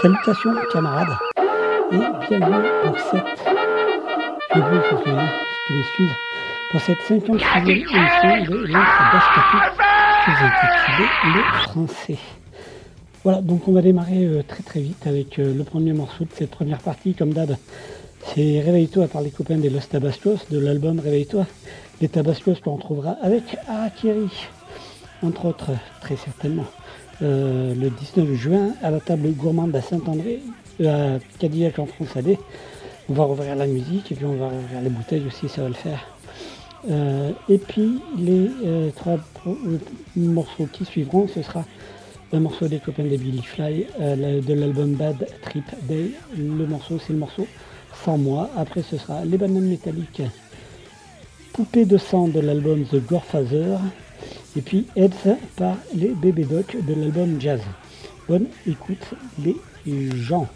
Salutations camarades et bienvenue pour cette. Je vous. Pour cette 56e émission de l'Entre intitulée Le français. Voilà, donc on va démarrer euh, très très vite avec euh, le premier morceau de cette première partie, comme d'hab. C'est Réveille-toi par les copains des Los Tabascos, de l'album Réveille-toi. Les Tabascos qu'on retrouvera avec Arakiri, entre autres, très certainement. Euh, le 19 juin à la table gourmande à Saint-André, à Cadillac en France AD. On va rouvrir la musique et puis on va rouvrir les bouteilles aussi, ça va le faire. et puis les trois morceaux qui suivront, ce sera un morceau des copains de Billy Fly, euh, de l'album Bad Trip Day. Le morceau, c'est le morceau Sans moi. Après, ce sera Les Bananes Métalliques, Poupée de sang de l'album The Gorefather. Et puis Heads par les Bébé Doc de l'album Jazz. Bonne écoute, les gens.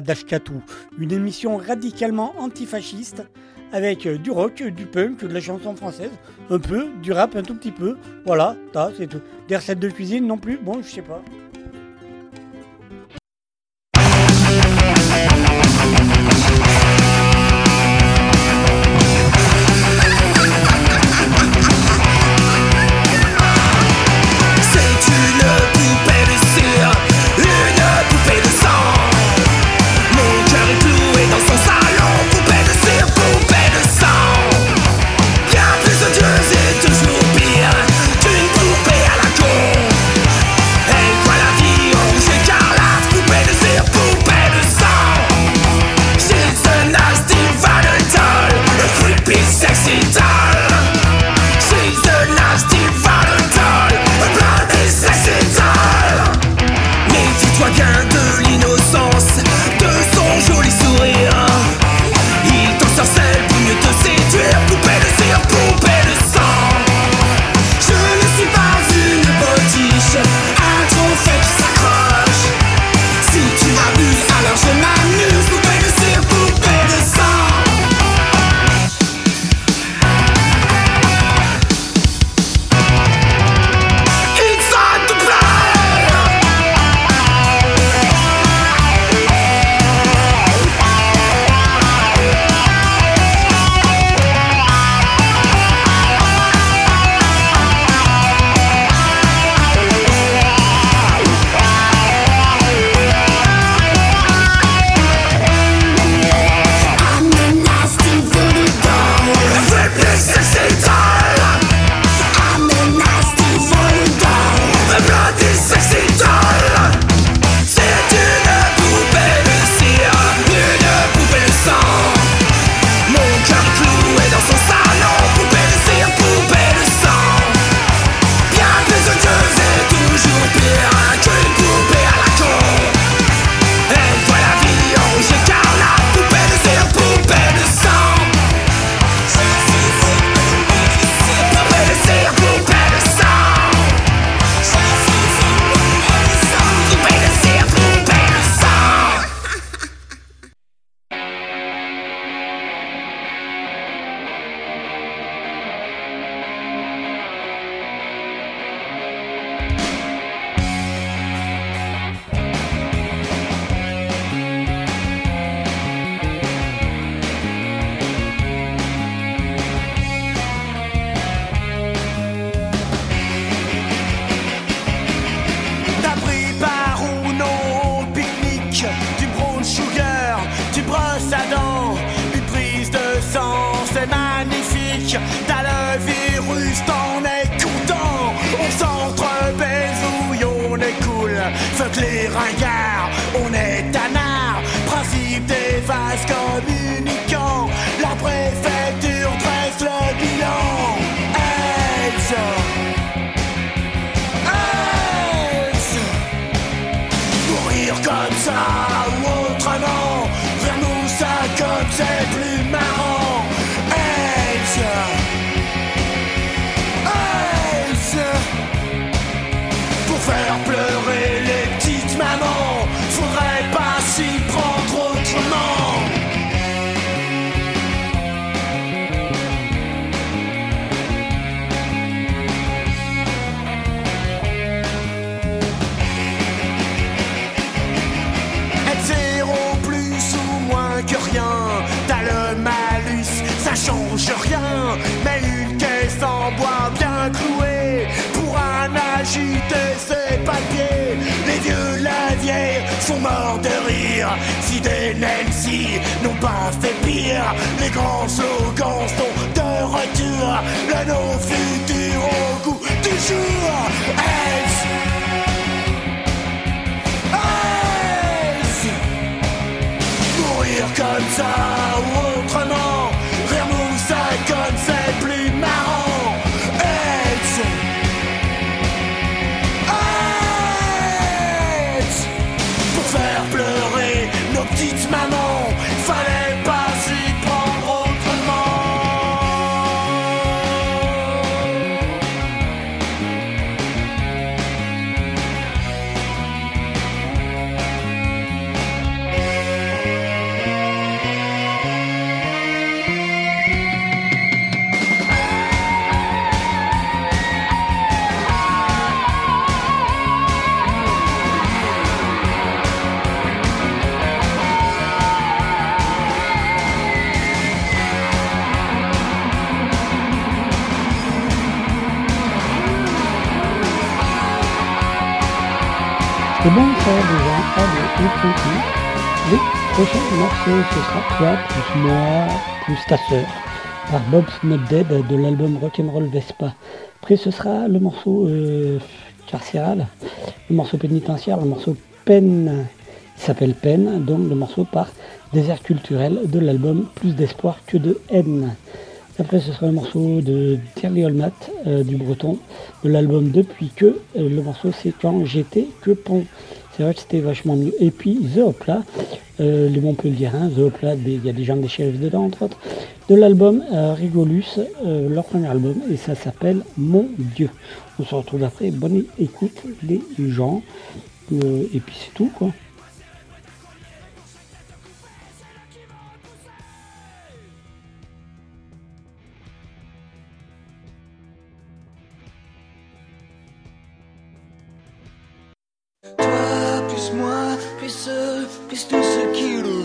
d'Ashkatou, une émission radicalement antifasciste avec euh, du rock, du punk, de la chanson française, un peu, du rap un tout petit peu. Voilà, c'est tout. Des recettes de cuisine non plus, bon, je sais pas. Bon ça déjà, on continue. Le prochain morceau ce sera toi, plus moi, plus ta sœur, par Bob's Not Dead de l'album Rock'n'Roll Vespa. Après ce sera le morceau euh, carcéral, le morceau pénitentiaire, le morceau peine, il s'appelle Peine, donc le morceau par Désert culturel de l'album Plus d'espoir que de haine. Après, ce sera le morceau de Terry Olmat euh, du Breton de l'album Depuis que. Euh, le morceau, c'est quand j'étais que pont. C'est vrai que c'était vachement mieux. Et puis, The Hopla, euh, les Montpelliérains, The Hopla, il y a des gens des shérifs dedans, entre autres, de l'album euh, Rigolus, euh, leur premier album, et ça s'appelle Mon Dieu. On se retrouve après. Bonne écoute, les gens. Et puis, c'est tout, quoi. Moi, plus eux, qui le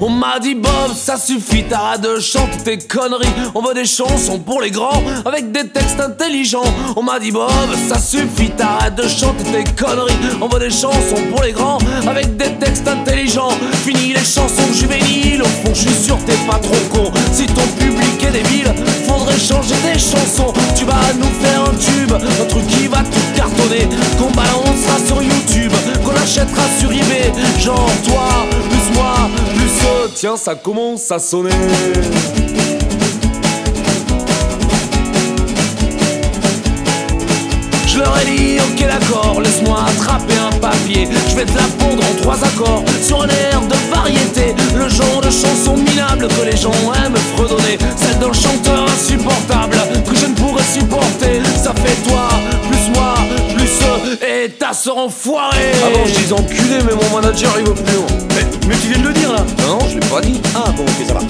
On m'a dit Bob, ça suffit, t'arrêtes de chanter tes conneries. On veut des chansons pour les grands, avec des textes intelligents. On m'a dit Bob, ça suffit, t'arrêtes de chanter tes conneries. On veut des chansons pour les grands, avec des textes intelligents. Fini les chansons juvéniles, au fond, je suis sûr t'es pas trop con. Si ton public est débile, faudrait changer tes chansons. Tu vas nous faire un tube, un truc qui va tout cartonner. Qu'on balancera sur YouTube, qu'on achètera sur eBay. Genre toi, plus moi, plus eux. Tiens, ça commence à sonner. Je leur ai dit, ok d'accord, laisse-moi attraper un papier. Je vais te la pondre en trois accords sur un air de variété. Le genre de chanson minable que les gens aiment fredonner. Celle d'un chanteur insupportable que je ne pourrais supporter. Ça fait toi, plus moi, et ta sœur enfoirée. Avant je disais enculé, mais mon manager il veut plus. Mais, mais tu viens de le dire là. Non, je l'ai pas dit. Ah bon, ok, ça va.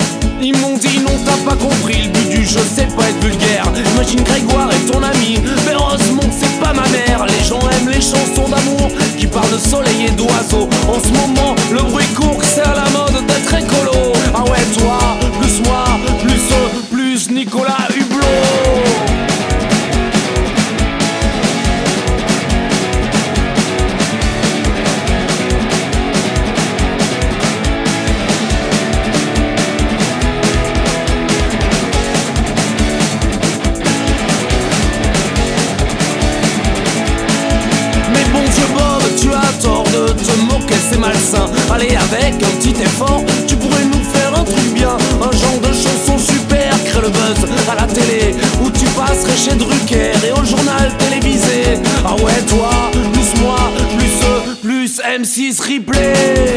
Ils m'ont dit non t'as pas compris. Le but du jeu c'est pas être vulgaire. Imagine Grégoire est ton ami. Mais heureusement que c'est pas ma mère. Les gens aiment les chansons d'amour Qui parlent de soleil et d'oiseaux. En ce moment le bruit court que c'est à la mode d'être écolo. Ah ouais toi, plus moi, plus eux, plus Nicolas Hublot tort de te moquer, c'est malsain. Allez, avec un petit effort, tu pourrais nous faire un truc bien. Un genre de chanson super, crée le buzz à la télé. Où tu passerais chez Drucker et au journal télévisé. Ah ouais, toi, plus moi, plus eux, plus M6 replay.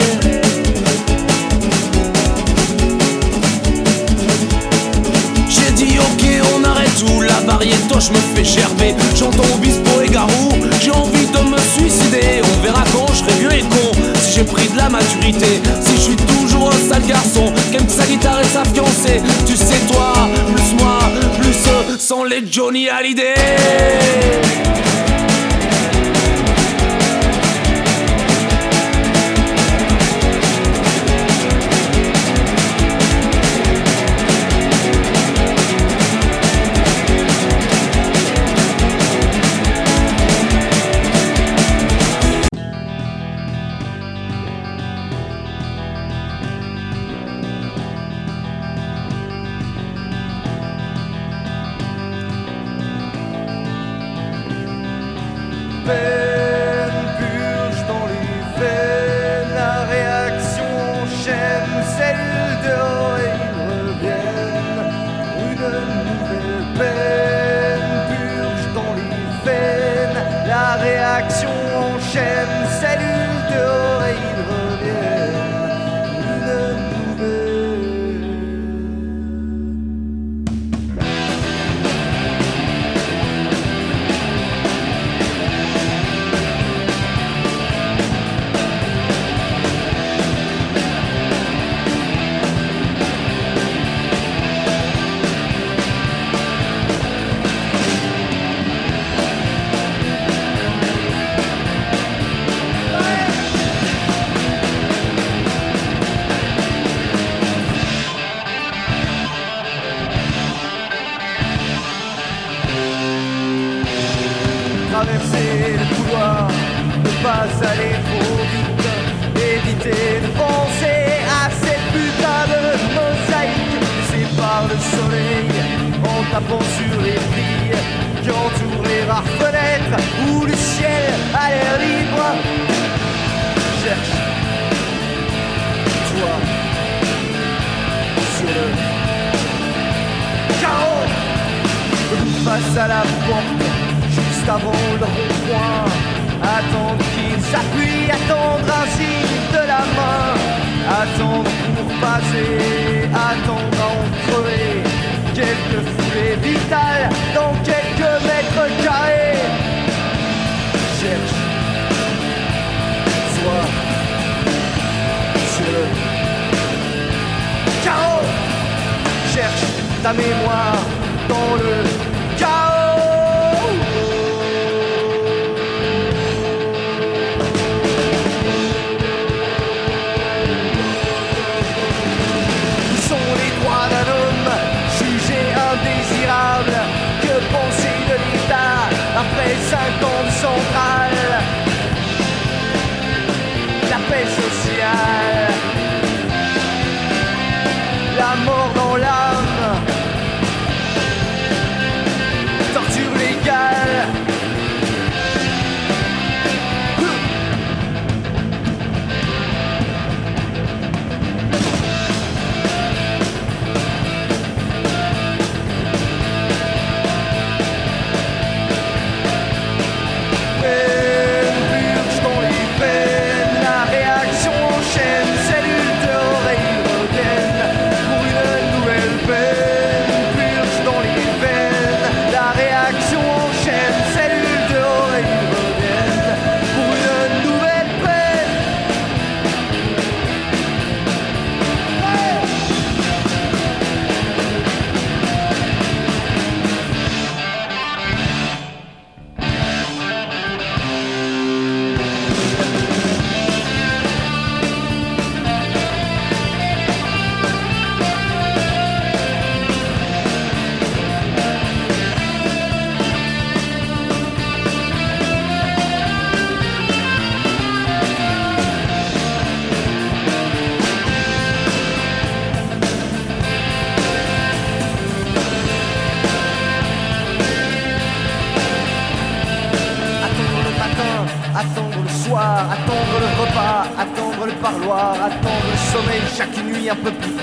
Ok on arrête tout. La variété je me fais gerber. J'entends Obispo et Garou. J'ai envie de me suicider. On verra quand je serai vieux et con. Si j'ai pris de la maturité. Si je suis toujours un sale garçon. Qu'aime sa guitare et sa fiancée. Tu sais toi, plus moi, plus eux. Sans les Johnny Hallyday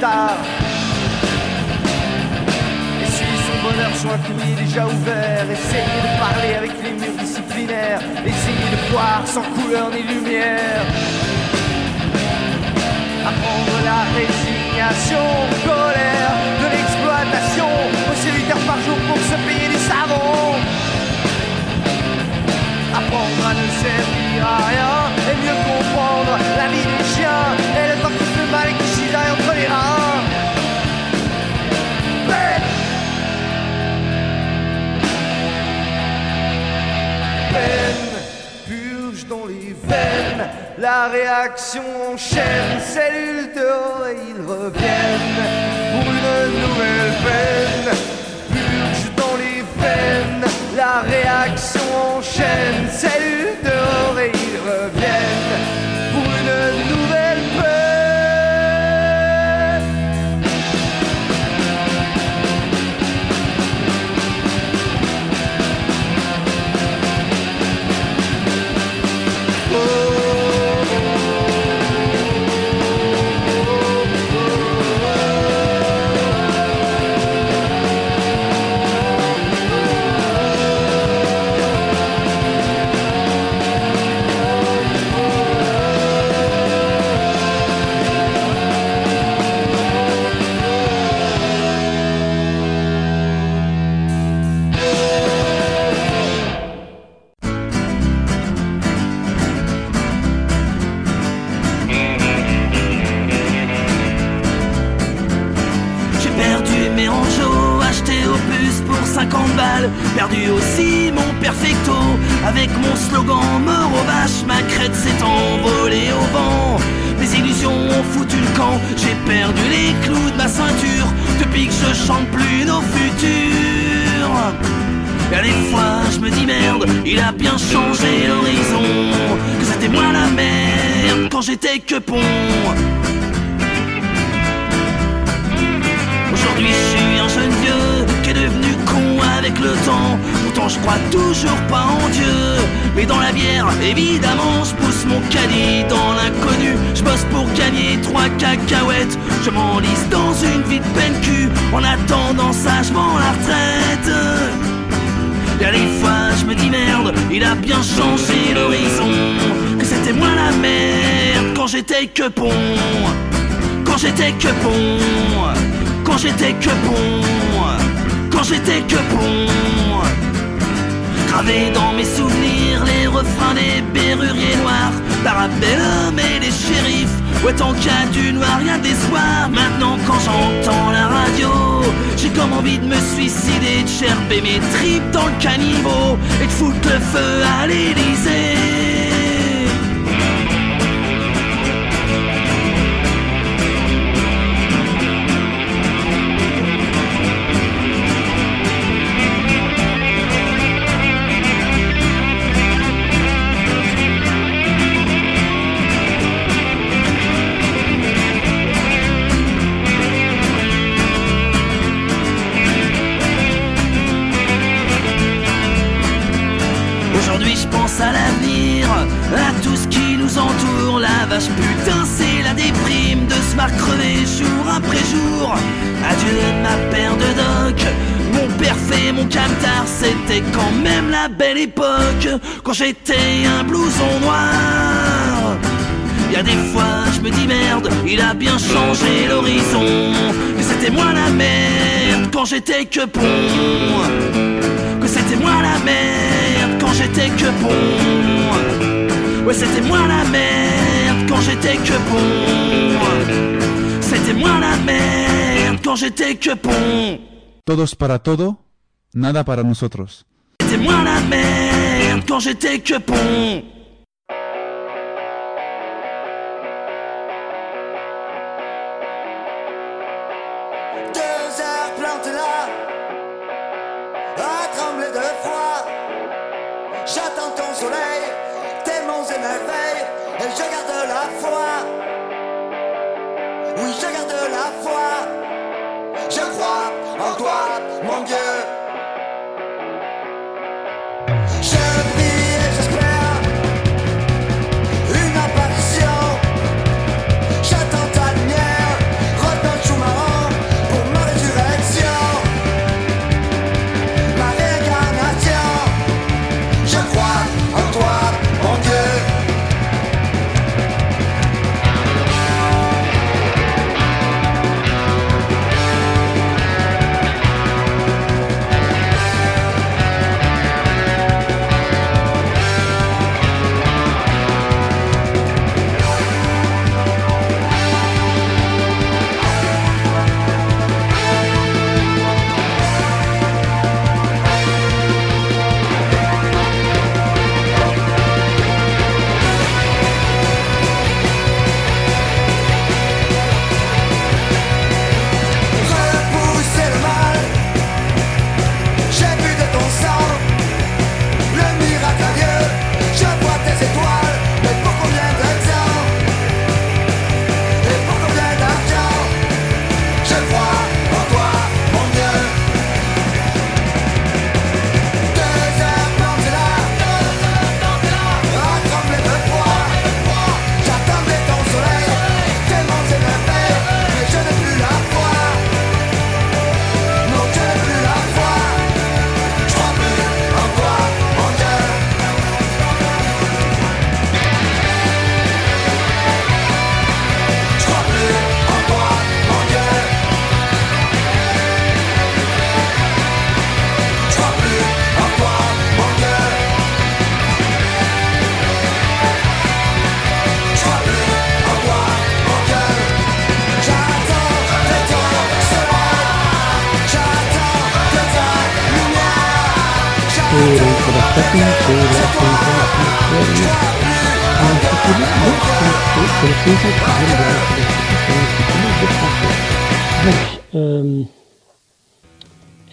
tard. Et si son bonheur sur un fumier déjà ouvert, essayez de parler avec les murs disciplinaires, essayez de voir sans couleur ni lumière. Apprendre la résignation, colère, de l'exploitation, aussi 8 heures par jour pour se payer du savon. Apprendre à ne servir à rien et mieux comprendre la vie des La réaction enchaîne, cellules dehors et ils reviennent pour une nouvelle peine. Purge dans les veines, la réaction enchaîne, cellules dehors et ils reviennent. Avec mon slogan mort aux vaches, ma crête s'est envolée au vent. Mes illusions ont foutu le camp, j'ai perdu les clous de ma ceinture depuis que je chante plus nos futurs. Et des fois je me dis merde, il a bien changé l'horizon, que c'était moi la merde quand j'étais que pont. Le temps. Pourtant je crois toujours pas en Dieu. Mais dans la bière, évidemment, je pousse mon caddie dans l'inconnu. Je bosse pour gagner trois cacahuètes. Je m'enlise dans une vie de peine cul en attendant sagement la retraite. Y'a des fois je me dis merde, il a bien changé l'horizon. Que c'était moi la merde quand j'étais que pont. Quand j'étais que pont. Quand j'étais que pont. Quand j'étais que pont. Gravé dans mes souvenirs les refrains des berruriers noirs. Parabellum et les shérifs. Ouais, y a du noir, y'a des soirs. Maintenant, quand j'entends la radio, j'ai comme envie de me suicider, de gerber mes tripes dans le caniveau et de foutre le feu à l'Élysée. Putain c'est la déprime de se voir crever jour après jour. Adieu ma paire de doc, mon père fait mon camtar. C'était quand même la belle époque, quand j'étais un blouson noir. Y des fois je me dis merde, il a bien changé l'horizon. Que c'était moi la merde quand j'étais que pont. Que c'était moi la merde quand j'étais que pont. Ouais c'était moi la merde quand j'étais que pont. C'était moi la merde quand j'étais que pont. Todos para todo, nada para nosotros. C'était moi la merde quand j'étais que pont. Je crois en toi, mon Dieu. et euh,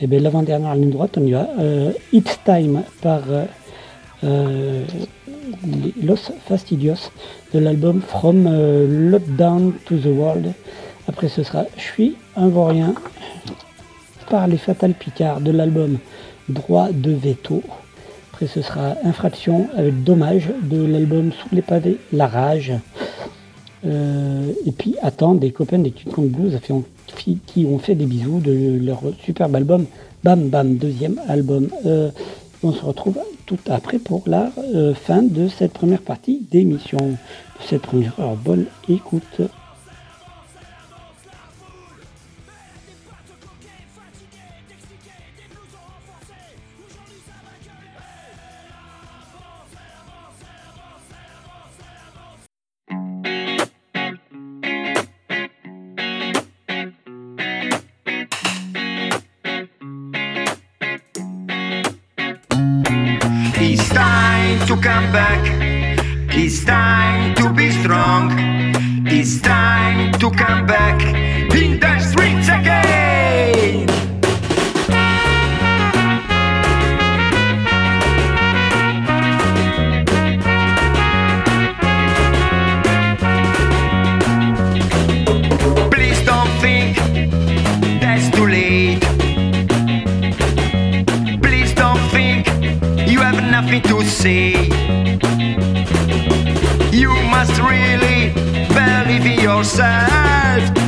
eh bien l'avant-dernière ligne droite, on y va. Euh, It's Time par euh, Los Fastidios de l'album From Lockdown to the World. Après ce sera Je suis un vaurien par les Fatal Picard de l'album droit de veto. Après, ce sera Infraction avec Dommage de l'album Sous les pavés, La Rage. Euh, et puis Attends des copains des King Blues qui ont fait des bisous de leur superbe album Bam Bam, deuxième album. Euh, on se retrouve tout après pour la fin de cette première partie d'émission. Cette première heure, bonne écoute. come back. It's time to be strong. It's time to come back. sad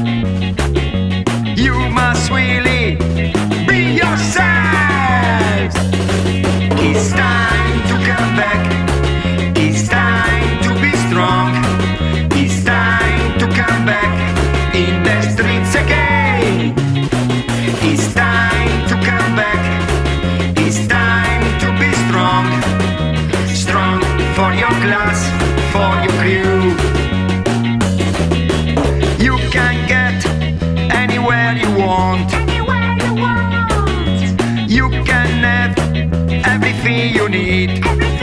you need.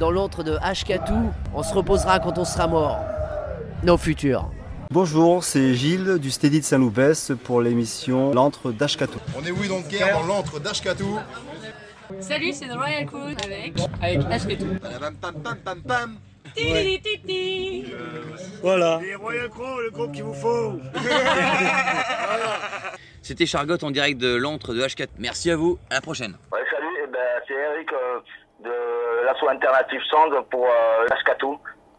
dans l'antre de Hkatou. On se reposera quand on sera mort. Nos futurs. Bonjour, c'est Gilles du Steady de Saint-Loubès pour l'émission L'antre d'Ashkatou. On est oui donc guerre dans l'antre d'Ashkatou. Salut, c'est The Royal Crew avec avec Ashkatou. Voilà. Les Royal Crew, le groupe qu'il vous faut. C'était Chargotte en direct de l'antre de H4. Merci à vous, à la prochaine. Ouais, salut, et ben, c'est Eric. Euh, l'assaut alternatif Sand pour euh,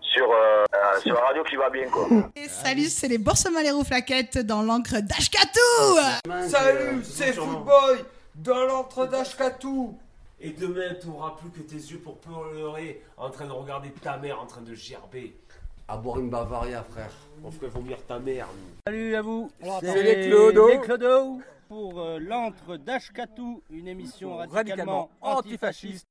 sur, euh, euh, sur la radio qui va bien. Quoi. Et salut, c'est les Boursemalero Flaquettes dans l'encre d'Ashkatou Salut, c'est Footboy dans l'encre d'Ashkatou Et demain, tu n'auras plus que tes yeux pour pleurer en train de regarder ta mère en train de gerber. À boire une Bavaria, frère. On ferait vomir ta mère, nous. Salut à vous. C'est les Clodo. Les pour euh, l'antre d'Ashkatou, une émission radicalement antifasciste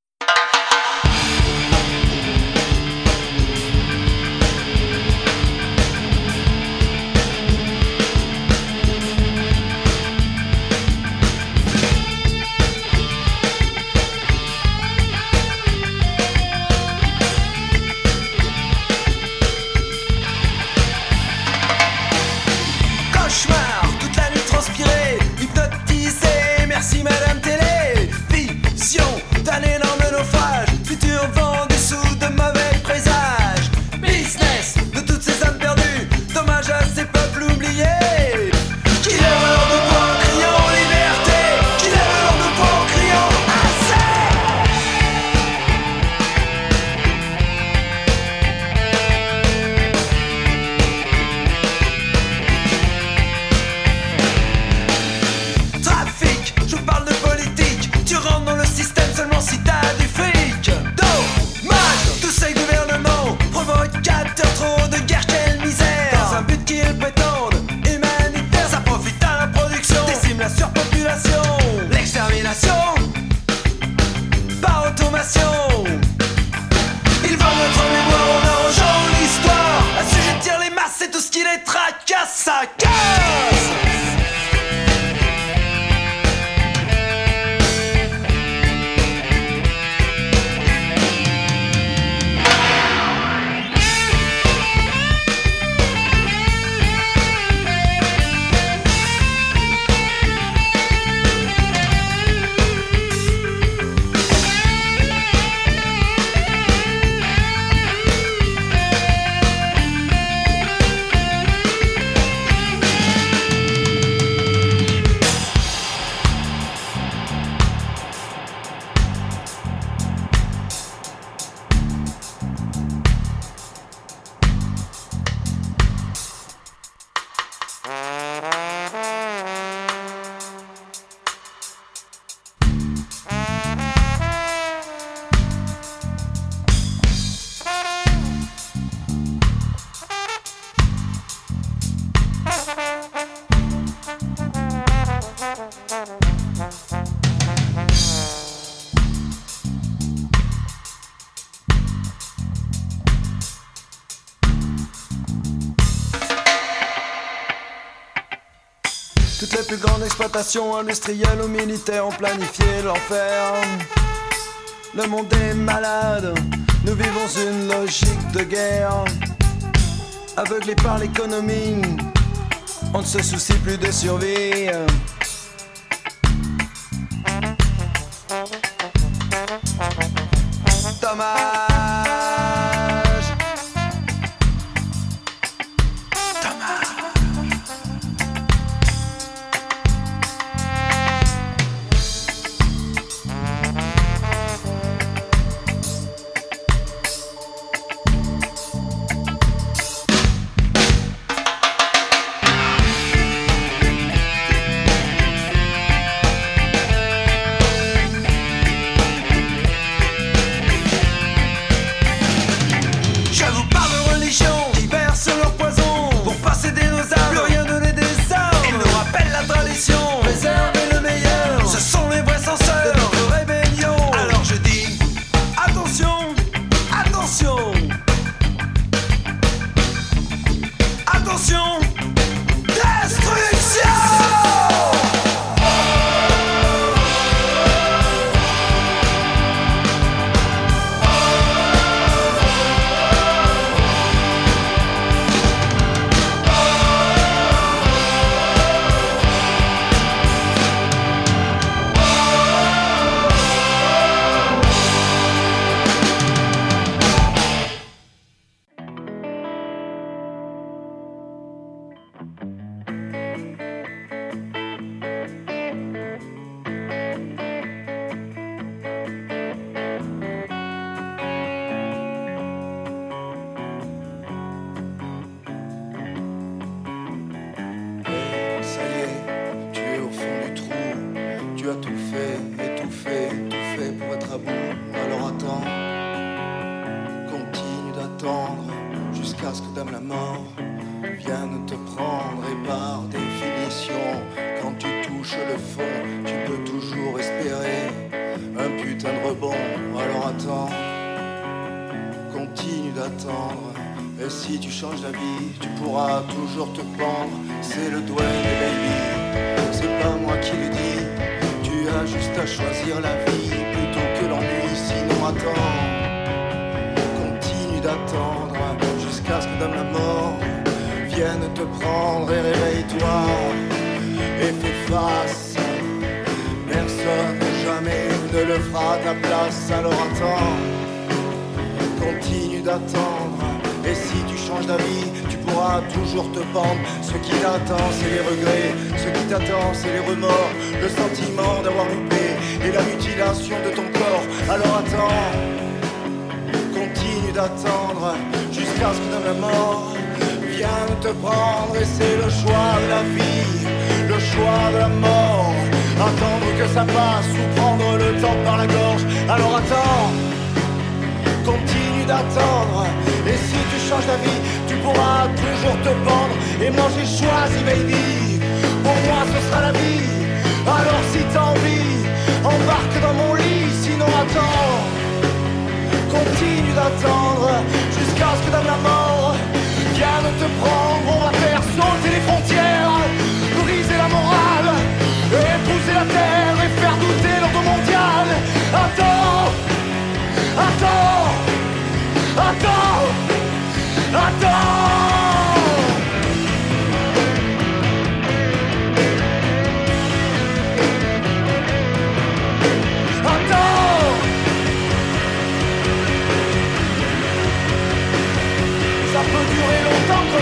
Exploitation industrielle ou militaire ont planifié l'enfer. Le monde est malade, nous vivons une logique de guerre. Aveuglés par l'économie, on ne se soucie plus de survie.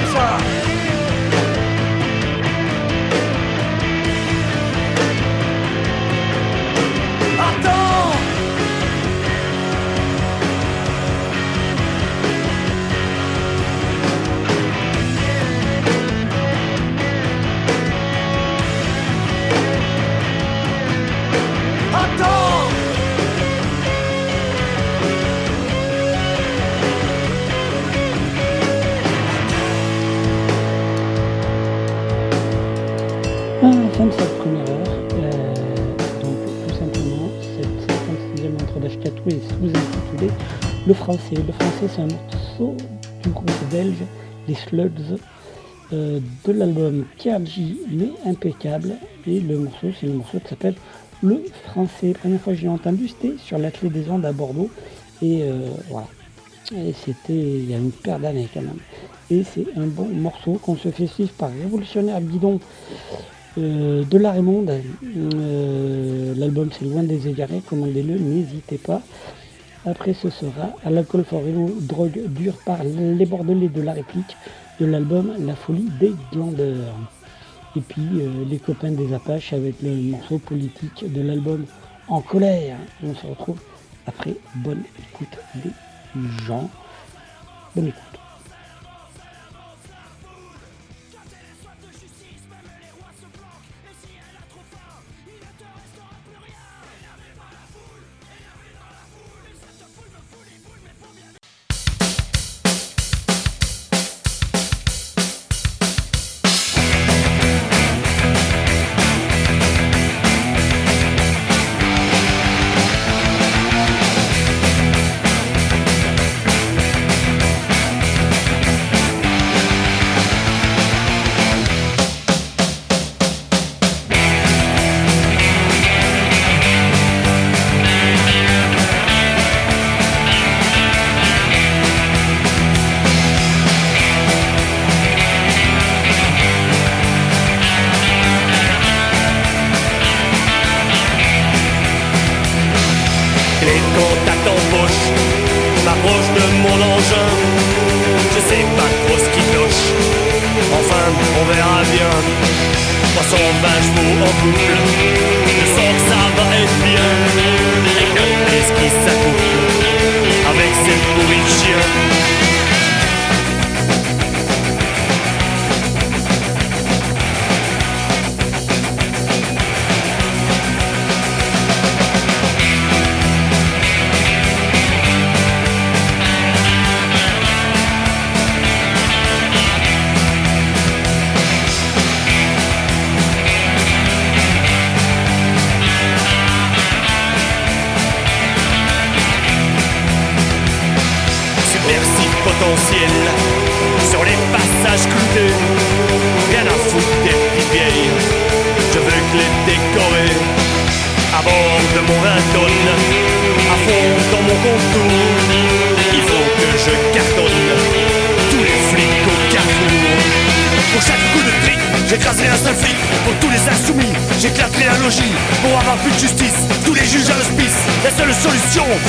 Rosa. Le français, c'est un morceau du groupe belge Les Slugs euh, de l'album KMJ, mais impeccable. Et le morceau, c'est le morceau qui s'appelle Le français. La première fois que j'ai entendu, c'était sur l'Atelier des Andes à Bordeaux. Et euh, voilà. C'était il y a une paire d'années quand même. Et c'est un bon morceau qu'on se fait suivre par Révolutionnaire Bidon euh, de la Raymonde. L'album c'est Loin des égarés, commandez-le, n'hésitez pas. Après ce sera à l'alcool for drogue dure par les Bordelais de la réplique de l'album La folie des glandeurs. Et puis euh, les copains des Apaches avec le morceau politique de l'album En colère. On se retrouve après. Bonne écoute des gens. Bonne écoute.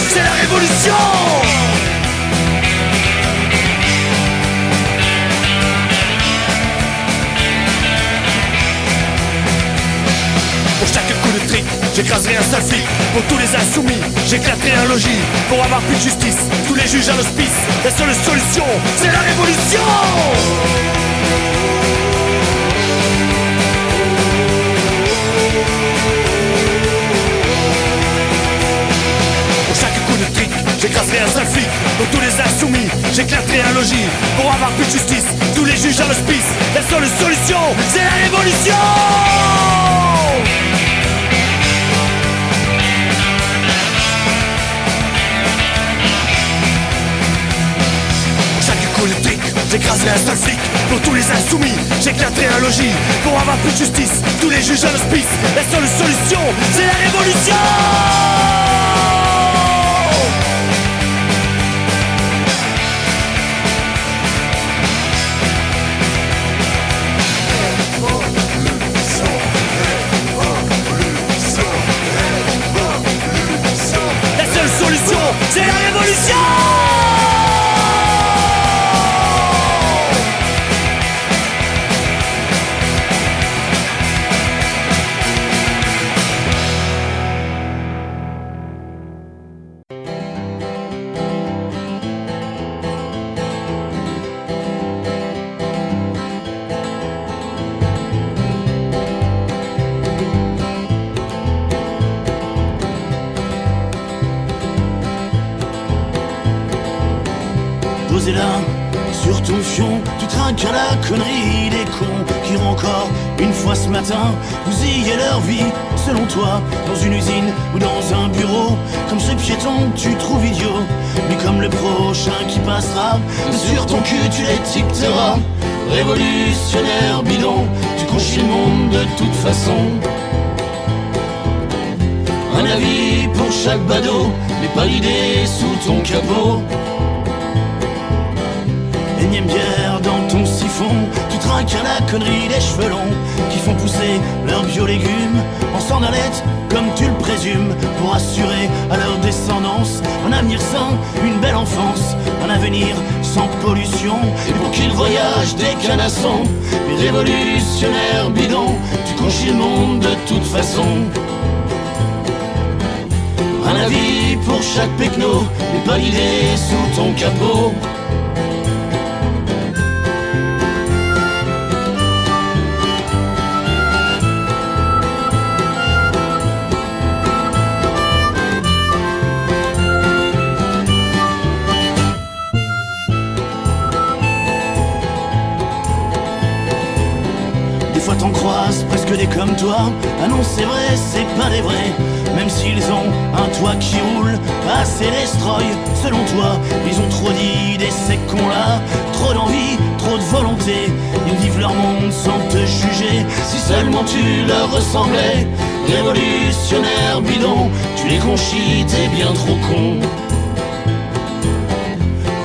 C'est la révolution! Pour chaque coup de trick, j'écraserai un seul Pour tous les insoumis, j'éclaterai un logis. Pour avoir plus de justice, tous les juges à l'hospice. La seule solution, c'est la révolution j'écraserai un seul flic Pour tous les insoumis, j'éclaterai un logis Pour avoir plus de justice, tous les juges à l'hospice. La seule solution, c'est la révolution. J'écraserai un seul flic Pour tous les insoumis, j'éclaterai un logis Pour avoir plus de justice, tous les juges à l'hospice. La seule solution, c'est la révolution selon toi, dans une usine ou dans un bureau. Comme ce piéton tu trouves idiot, mais comme le prochain qui passera, sur ton cul tu l'étiqueteras. Révolutionnaire bidon, tu conchies le monde de toute façon. Un avis pour chaque badaud, mais pas l'idée sous ton capot. Énième bière dans ton siphon, tu trinques à la connerie des cheveux longs qui font pousser leurs biolégumes en sandalettes comme tu le présumes pour assurer à leur descendance un avenir sain, une belle enfance, un avenir sans pollution et pour qu'ils voyagent des canassons. Les révolutionnaires bidons, tu conchies le monde de toute façon. Un avis pour chaque pecno, mais pas l'idée sous ton capot. Presque des comme toi. Ah non c'est vrai, c'est pas des vrais. Même s'ils ont un toit qui roule Assez destroy, selon toi Ils ont trop d'idées, ces cons-là Trop d'envie, trop de volonté. Ils vivent leur monde sans te juger. Si seulement tu leur ressemblais. Révolutionnaire bidon Tu les conchies, t'es bien trop con.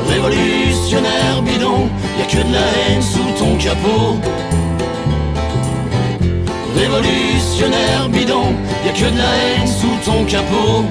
Révolutionnaire bidon Y'a que de la haine sous ton capot Révolutionnaire bidon, y a que de la haine sous ton capot.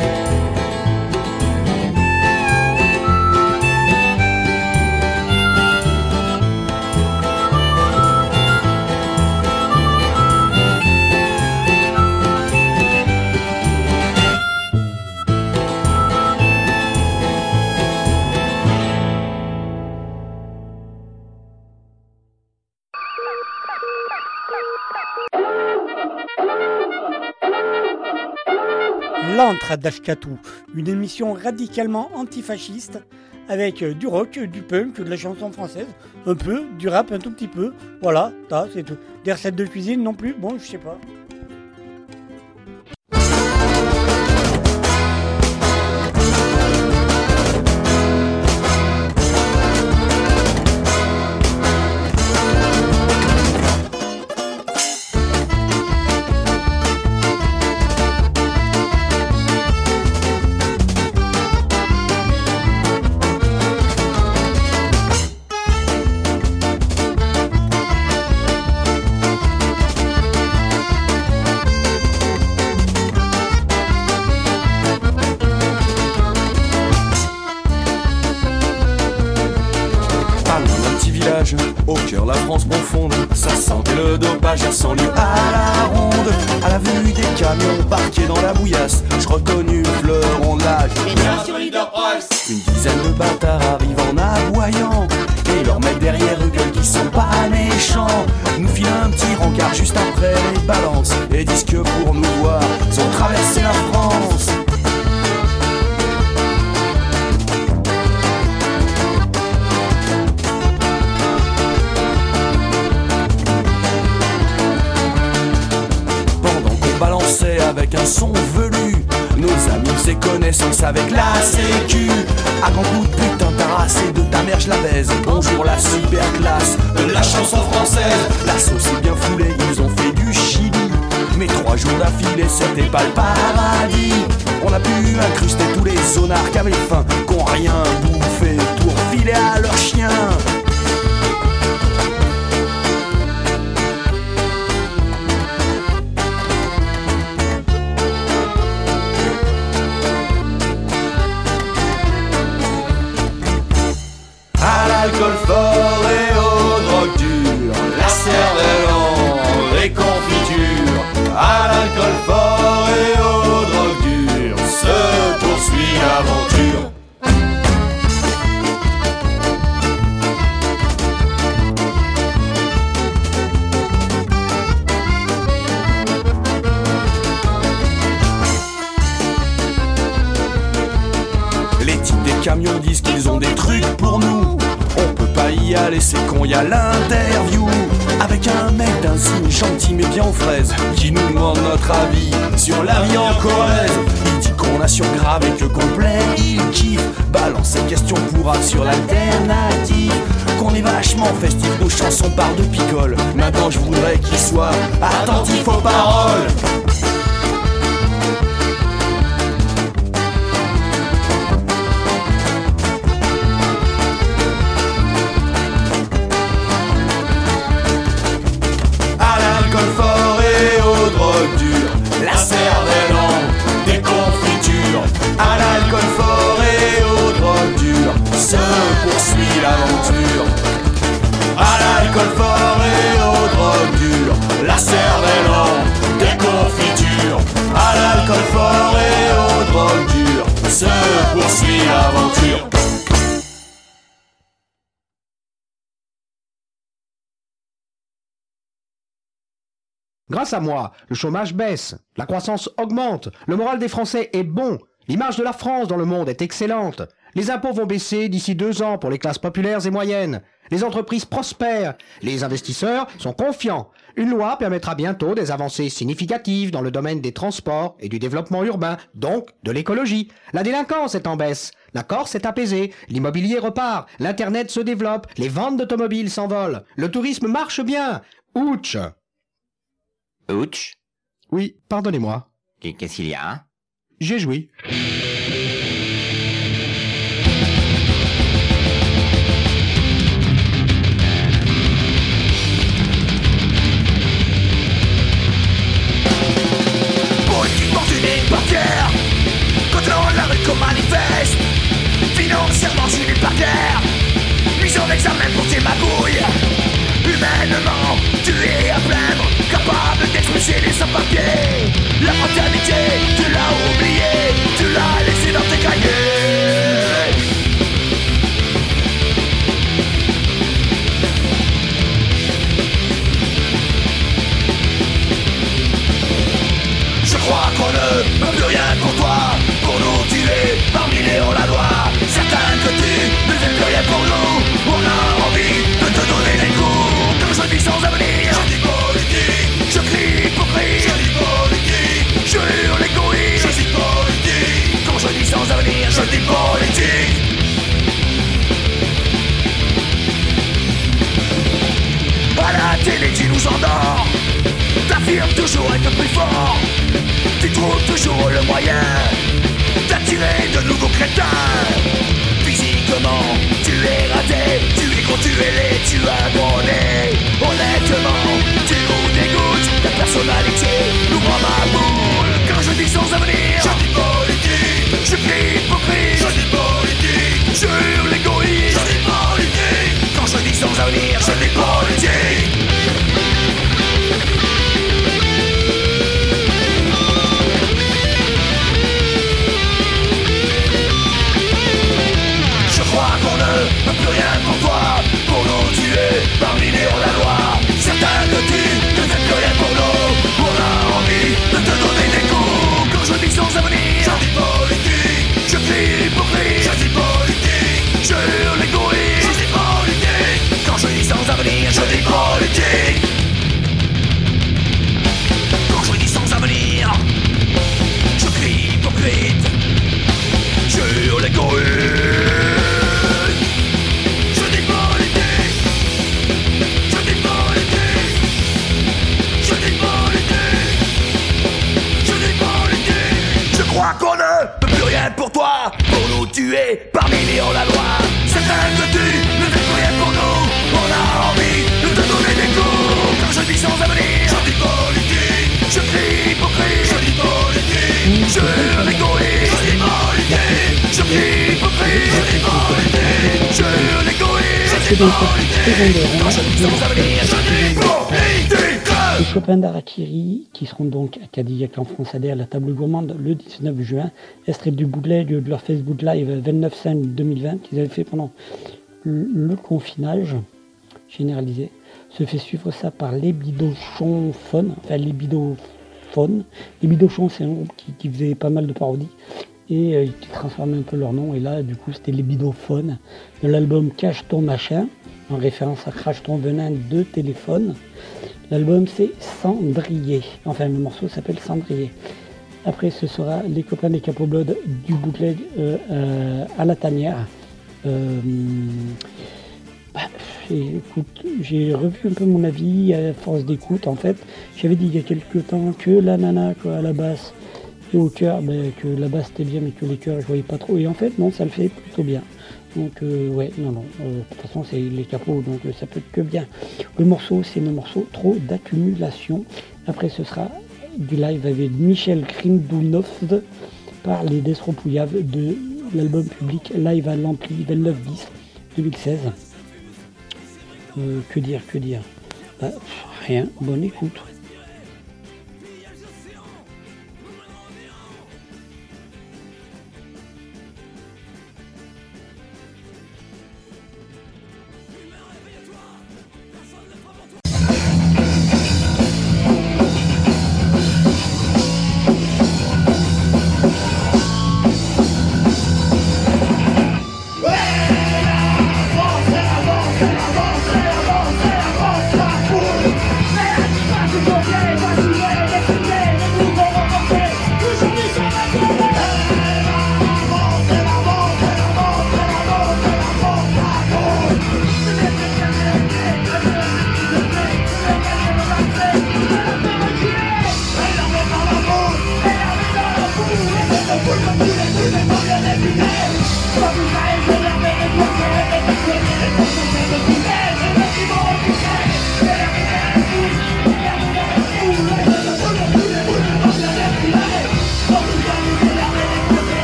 D'Ashkatou, une émission radicalement antifasciste avec euh, du rock, du punk, de la chanson française, un peu, du rap un tout petit peu. Voilà, ça c'est tout. Des recettes de cuisine non plus, bon, je sais pas. Grâce à moi, le chômage baisse, la croissance augmente, le moral des Français est bon, l'image de la France dans le monde est excellente, les impôts vont baisser d'ici deux ans pour les classes populaires et moyennes, les entreprises prospèrent, les investisseurs sont confiants, une loi permettra bientôt des avancées significatives dans le domaine des transports et du développement urbain, donc de l'écologie. La délinquance est en baisse, la Corse est apaisée, l'immobilier repart, l'Internet se développe, les ventes d'automobiles s'envolent, le tourisme marche bien. Ouch Ouch Oui, pardonnez-moi. Qu'est-ce qu'il y a J'ai joui. Politiquement tu n'es pas fier Contrôle la rue qu'on manifeste Financièrement tu n'es pas clair Mise en examen pour tes magouilles Humainement tu es à plaindre D'expulser les sans-papiers La fraternité tu l'as oublié. Tu l'as laissé dans tes cahiers. Je crois qu'on ne peut plus rien pour toi Pour nous tuer parmi les hors-la-loi Certains que tu ne fais plus rien pour nous. On a envie de te donner des coups. Comme je dis sans avenir Je dis politique À la télé tu nous endors T'affirmes toujours être plus fort. Tu trouves toujours le moyen D'attirer de nouveaux crétins. Physiquement tu es raté. Tu es con, tu es laid, tu as Honnêtement tu nous dégoûtes Ta personnalité. Nous rend ma boule Quand je dis sans avenir crie hypocrite. Je dis politique. Je hurle l'égoïsme. Je dis politique. Quand je dis sans avenir Je dis politique. Je crois qu'on ne peut plus rien pour toi. Pour nous tuer parmi les hors-la-loi Certains de tu avenir Je dis politique Quand je dis sans avenir Je crie hypocrite peut plus rien pour toi. Pour nous tuer Les copains d'Arakiri, qui seront donc à Cadillac en France Adhère, la table gourmande le 19 juin, extrait du bootleg de leur Facebook Live 29 5 2020 qu'ils avaient fait pendant le confinage généralisé. Se fait suivre ça par les bidochons fun, enfin les bidophone. Les bidochons, c'est un groupe qui faisait pas mal de parodies et euh, qui transformait un peu leur nom. Et là, du coup, c'était les bidophones de l'album Cache ton machin en référence à Crash ton venin de téléphone. L'album c'est Cendrier, enfin le morceau s'appelle Cendrier. Après ce sera les copains des Capo Blood du bootleg euh, euh, à la tanière. Euh, bah, j'ai revu un peu mon avis à force d'écoute en fait. J'avais dit il y a quelques temps que la nana quoi, à la basse au cœur, ben, que la basse c'était bien mais que les chœurs je voyais pas trop. Et en fait non ça le fait plutôt bien. Donc euh, ouais non non, euh, de toute façon c'est les capots donc euh, ça peut être que bien. Le morceau c'est le morceau trop d'accumulation. Après ce sera du live avec Michel Grindounov par les Desropouillaves de l'album public Live à l'Ampli 29-10 2016. Euh, que dire, que dire Bah, Rien, bonne écoute.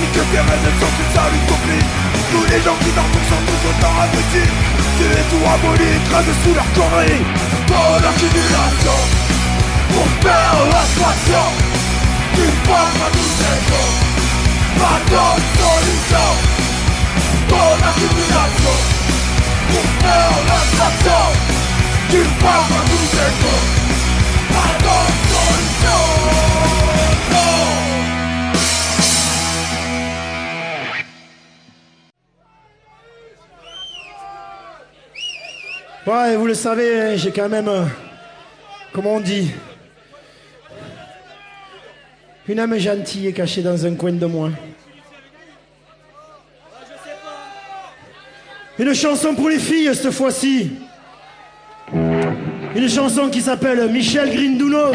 ni que tes rêves sont une sale utopie. Tous les gens qui dorment sont tous autant abrutis Tu es tout aboli, écrasé sous leur connerie Ton accumulation Pour faire l'extraction Tu penses à tous ces gens. Pas d'autre solution Ton accumulation Pour faire l'extraction Tu penses à tous ces gens. Pas d'autre solution Non Ouais, vous le savez, hein, j'ai quand même, euh, comment on dit, une âme gentille cachée dans un coin de moi. Une chanson pour les filles cette fois-ci. Une chanson qui s'appelle Michel Grindounos.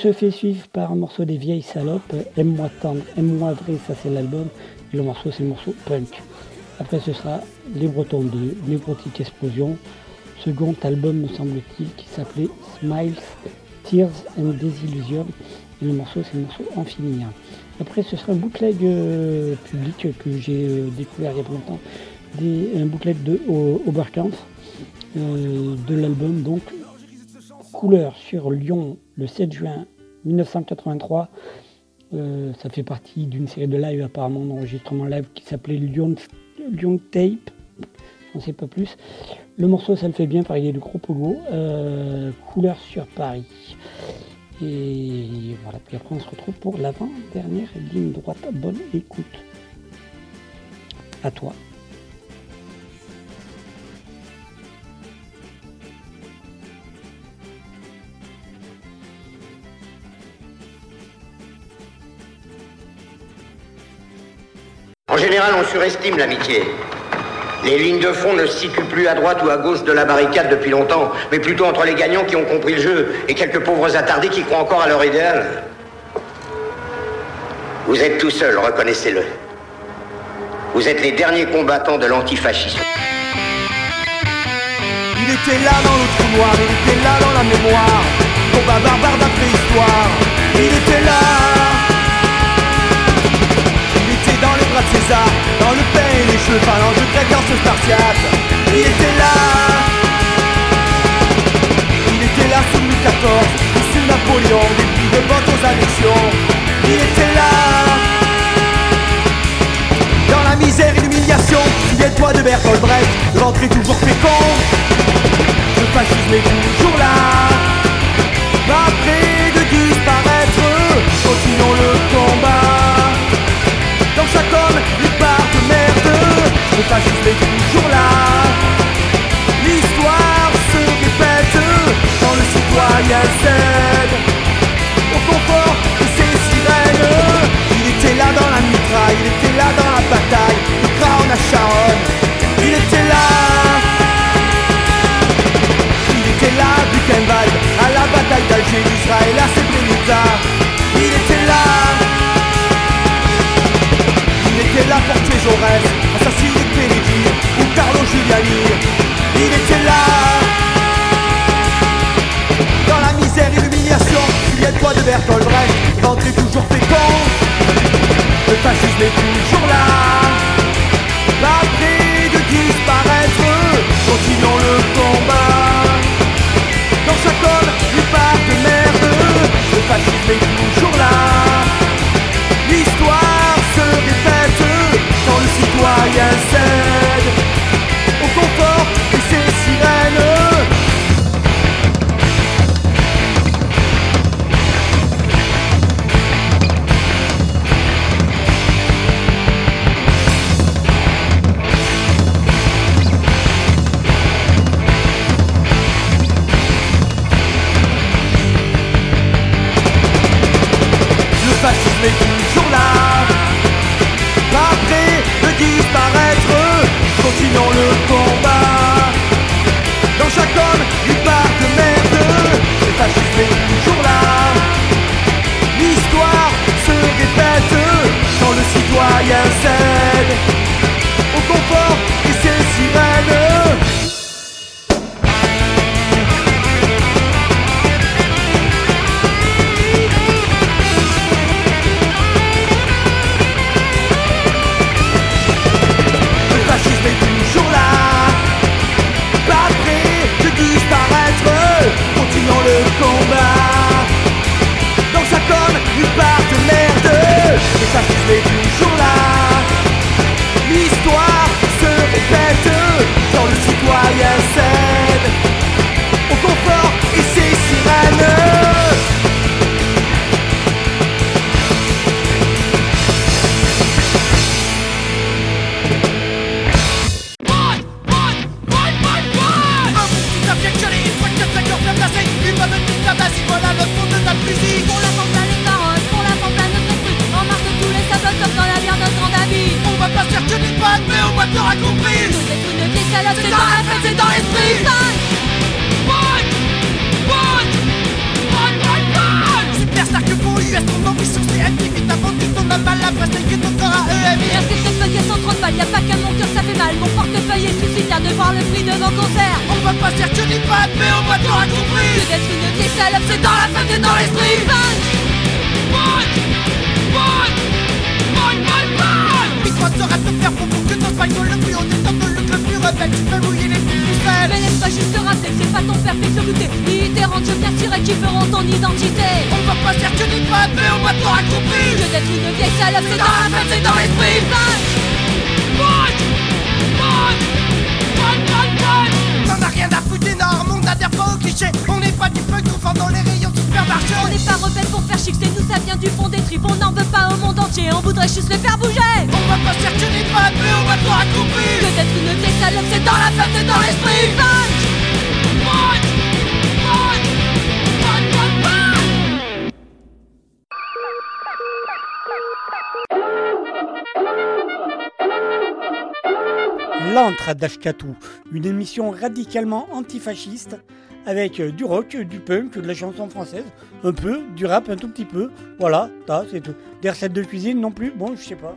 Se fait suivre par un morceau des vieilles salopes, Aime-moi tendre, Aime-moi vrai, ça c'est l'album, et le morceau c'est le morceau punk. Après ce sera Les Bretons 2, Névrotique Explosion, second album me semble-t-il qui s'appelait Smiles, Tears and Desillusion, et le morceau c'est le morceau Amphilia. Après ce sera un bootleg euh, public que j'ai euh, découvert il y a pas longtemps, un bootleg de Oberkampf, euh, de l'album donc Couleur sur Lyon le 7 juin 1983. Euh, ça fait partie d'une série de live apparemment d'enregistrement live qui s'appelait Lyon, Lyon Tape. On sait pas plus. Le morceau ça le fait bien par il y a de gros pogo. Euh, couleur sur Paris. Et voilà, puis après on se retrouve pour l'avant-dernière ligne droite. Bonne écoute. À toi. En général, on surestime l'amitié. Les lignes de front ne se situent plus à droite ou à gauche de la barricade depuis longtemps, mais plutôt entre les gagnants qui ont compris le jeu et quelques pauvres attardés qui croient encore à leur idéal. Vous êtes tout seul, reconnaissez-le. Vous êtes les derniers combattants de l'antifascisme. Il était là dans le trou noir, il était là dans la mémoire. Combat barbare d'un préhistoire. Il était là. César, dans le pain et les cheveux phalanges grégoire ce spartiate. Il était là. Il était là sous Louis XIV, ou sous Napoléon, des prix de aux annexions. Il était là. Dans la misère et l'humiliation, souviens-toi de Bertolt Brecht, l'entrée toujours fécond. Le fascisme est toujours là, pas près de disparaître. Continuons le combat. Fascisme est toujours là. L'histoire se répète quand le citoyen cède au confort de ses sirènes. Il était là dans la mitraille, il était là dans la bataille, le Crown à Charonne. Il était là. Il était là, Buchenwald, à la bataille d'Alger, d'Israël, à Srebrenica. Il était là. Il était là pour tuer Jaurès, assassiner Carlo Giuliani. Il était là. Dans la misère et l'humiliation, souviens-toi de Bertolt Brecht, ventre toujours fécond. Le fascisme est toujours là, radicalement antifasciste avec euh, du rock, du punk, de la chanson française, un peu, du rap un tout petit peu. Voilà, ça c'est tout. Des recettes de cuisine non plus, bon, je sais pas.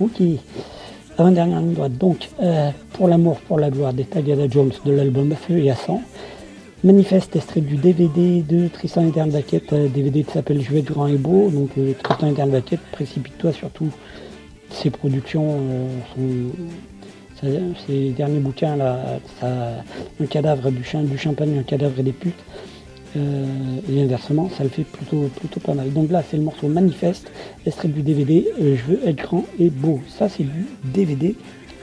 Ok. Avant-dernière ligne droite. Donc, euh, pour l'amour, pour la gloire des Tagada Jones de l'album Feu et à sang. Manifeste extrait du DVD de Tristan et Baquette, euh, DVD qui s'appelle Je vais être grand et beau. Donc, euh, Tristan et Baquette, précipite-toi surtout. Ses productions euh, sont. Ses derniers bouquins, là, un cadavre du, du champagne, un cadavre et des putes. Euh, et inversement, ça le fait plutôt, plutôt pas mal. Donc là, c'est le morceau Manifeste, extrait du DVD euh, Je veux être grand et beau. Ça, c'est du DVD.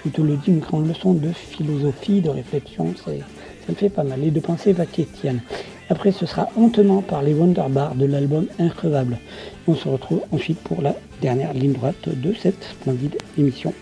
Je te le dis, une grande leçon de philosophie, de réflexion. Ça le fait pas mal. Et de pensée vaquetienne. Après, ce sera Hontement par les Wonderbar de l'album Increvable. On se retrouve ensuite pour la dernière ligne droite de cette splendide émission.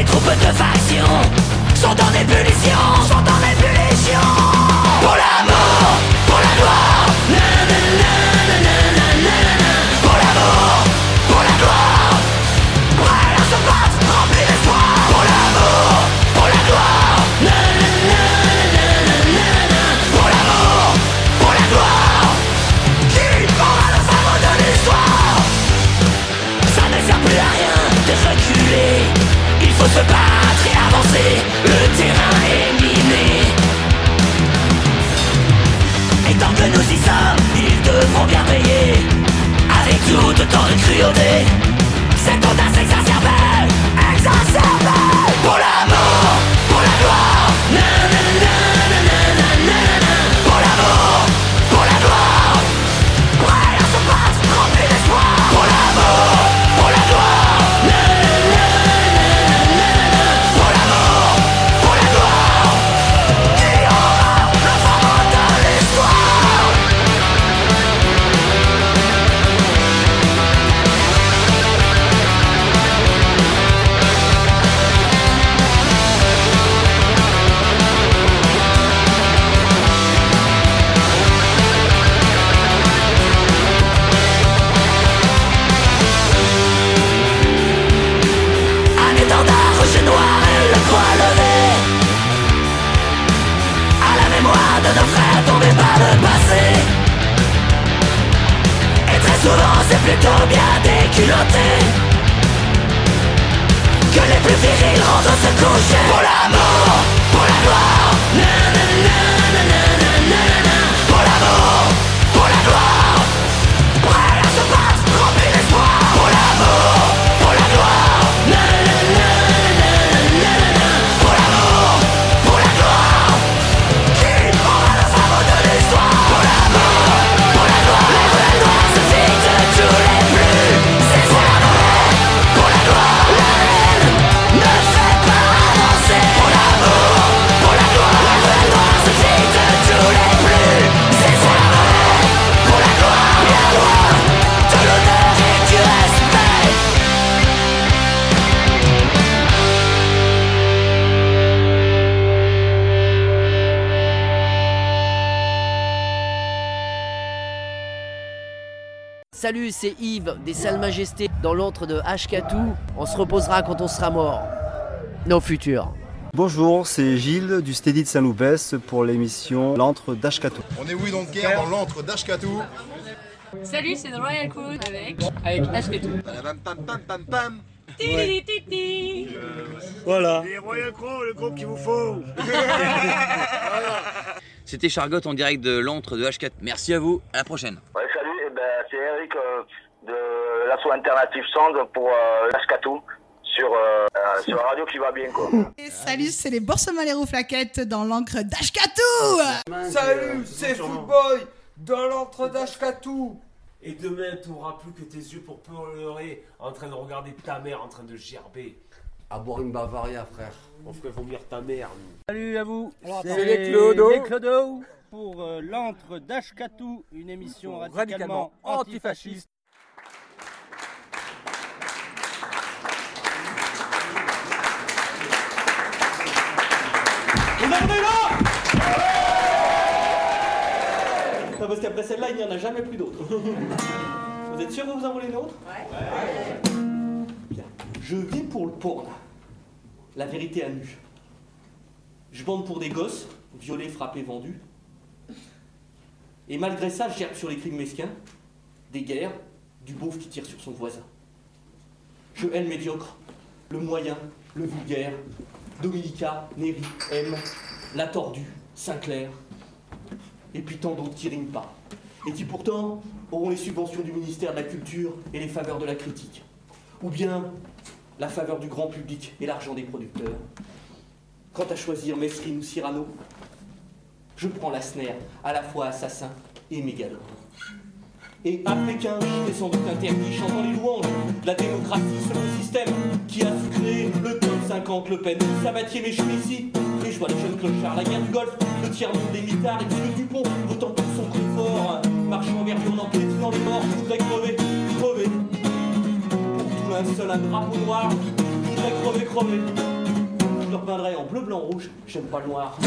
Les troupes de faction Sont en ébullition, tout autant de cruauté Cette audace plutôt bien déculotté Que les plus virils rentrent se coucher Pour l'amour, pour la gloire. Nanana, nanana, nanana. Pour l'amour, Salut, c'est Yves des Salles Majestés dans l'antre de Ashkatou. On se reposera quand on sera mort. Nos futurs. Bonjour, c'est Gilles du Steady de Saint-Loupès pour l'émission L'antre d'Ashkatou. On est oui donc guerre dans l'antre d'Ashkatou. Salut, c'est The Royal Crew avec. Avec Ashkatou. Pam pam pam pam pam. Ti-li-li-ti-ti. Voilà. Les Royal Crew, le groupe qu'il vous faut. C'était Chargotte en direct de l'antre de H4. Merci à vous, à la prochaine. Ben, c'est Eric euh, de l'asso Alternative Sound pour euh, Ashkatou sur, euh, euh, sur la radio qui va bien quoi. Et salut, c'est les Boursemans Flaquettes dans l'encre d'Ashkatou Salut, c'est Footboy dans l'entre d'Ashkatou. Et demain, tu n'auras plus que tes yeux pour pleurer en train de regarder ta mère en train de gerber. À boire une Bavaria, frère. On ferait vomir ta mère. nous. Salut à vous. C'est les Clodo. Les Clodo pour euh, l'antre d'Ashkatou, une émission radicalement, Radicalement antifasciste. On en est là? Non, parce qu'après celle-là, il n'y en a jamais plus d'autres. Vous êtes sûr que vous en voulez une autre? Ouais. Bien. Je vis pour le porn. La vérité à nu. Je bande pour des gosses, violés, frappés, vendus. Et malgré ça, gerbe sur les crimes mesquins, des guerres, du beauf qui tire sur son voisin. Je hais le médiocre, le moyen, le vulgaire, Dominica, Néry, M, La Tordue, Sinclair, et puis tant d'autres qui riment pas. Et qui pourtant auront les subventions du ministère de la Culture et les faveurs de la critique. Ou bien la faveur du grand public et l'argent des producteurs. Quant à choisir Mesrine ou Cyrano, je prends la snare, à la fois assassin et mégalo. Et qu'un rime est sans doute interdit, chantant les louanges la démocratie le système qui a su créer le top 50, Le Pen, Sabatier, mais je suis ici. Et je vois les jeunes clochards, la guerre du Golfe, le tiers-monde des mitards et Monsieur Dupont, votant pour son prix fort, marchant vers lui en piétinant les morts, je voudrais crever, crever. Pour tout linceul, un drapeau noir, je voudrais crever, crever. Je leur peindrais en bleu, blanc, rouge, j'aime pas le noir.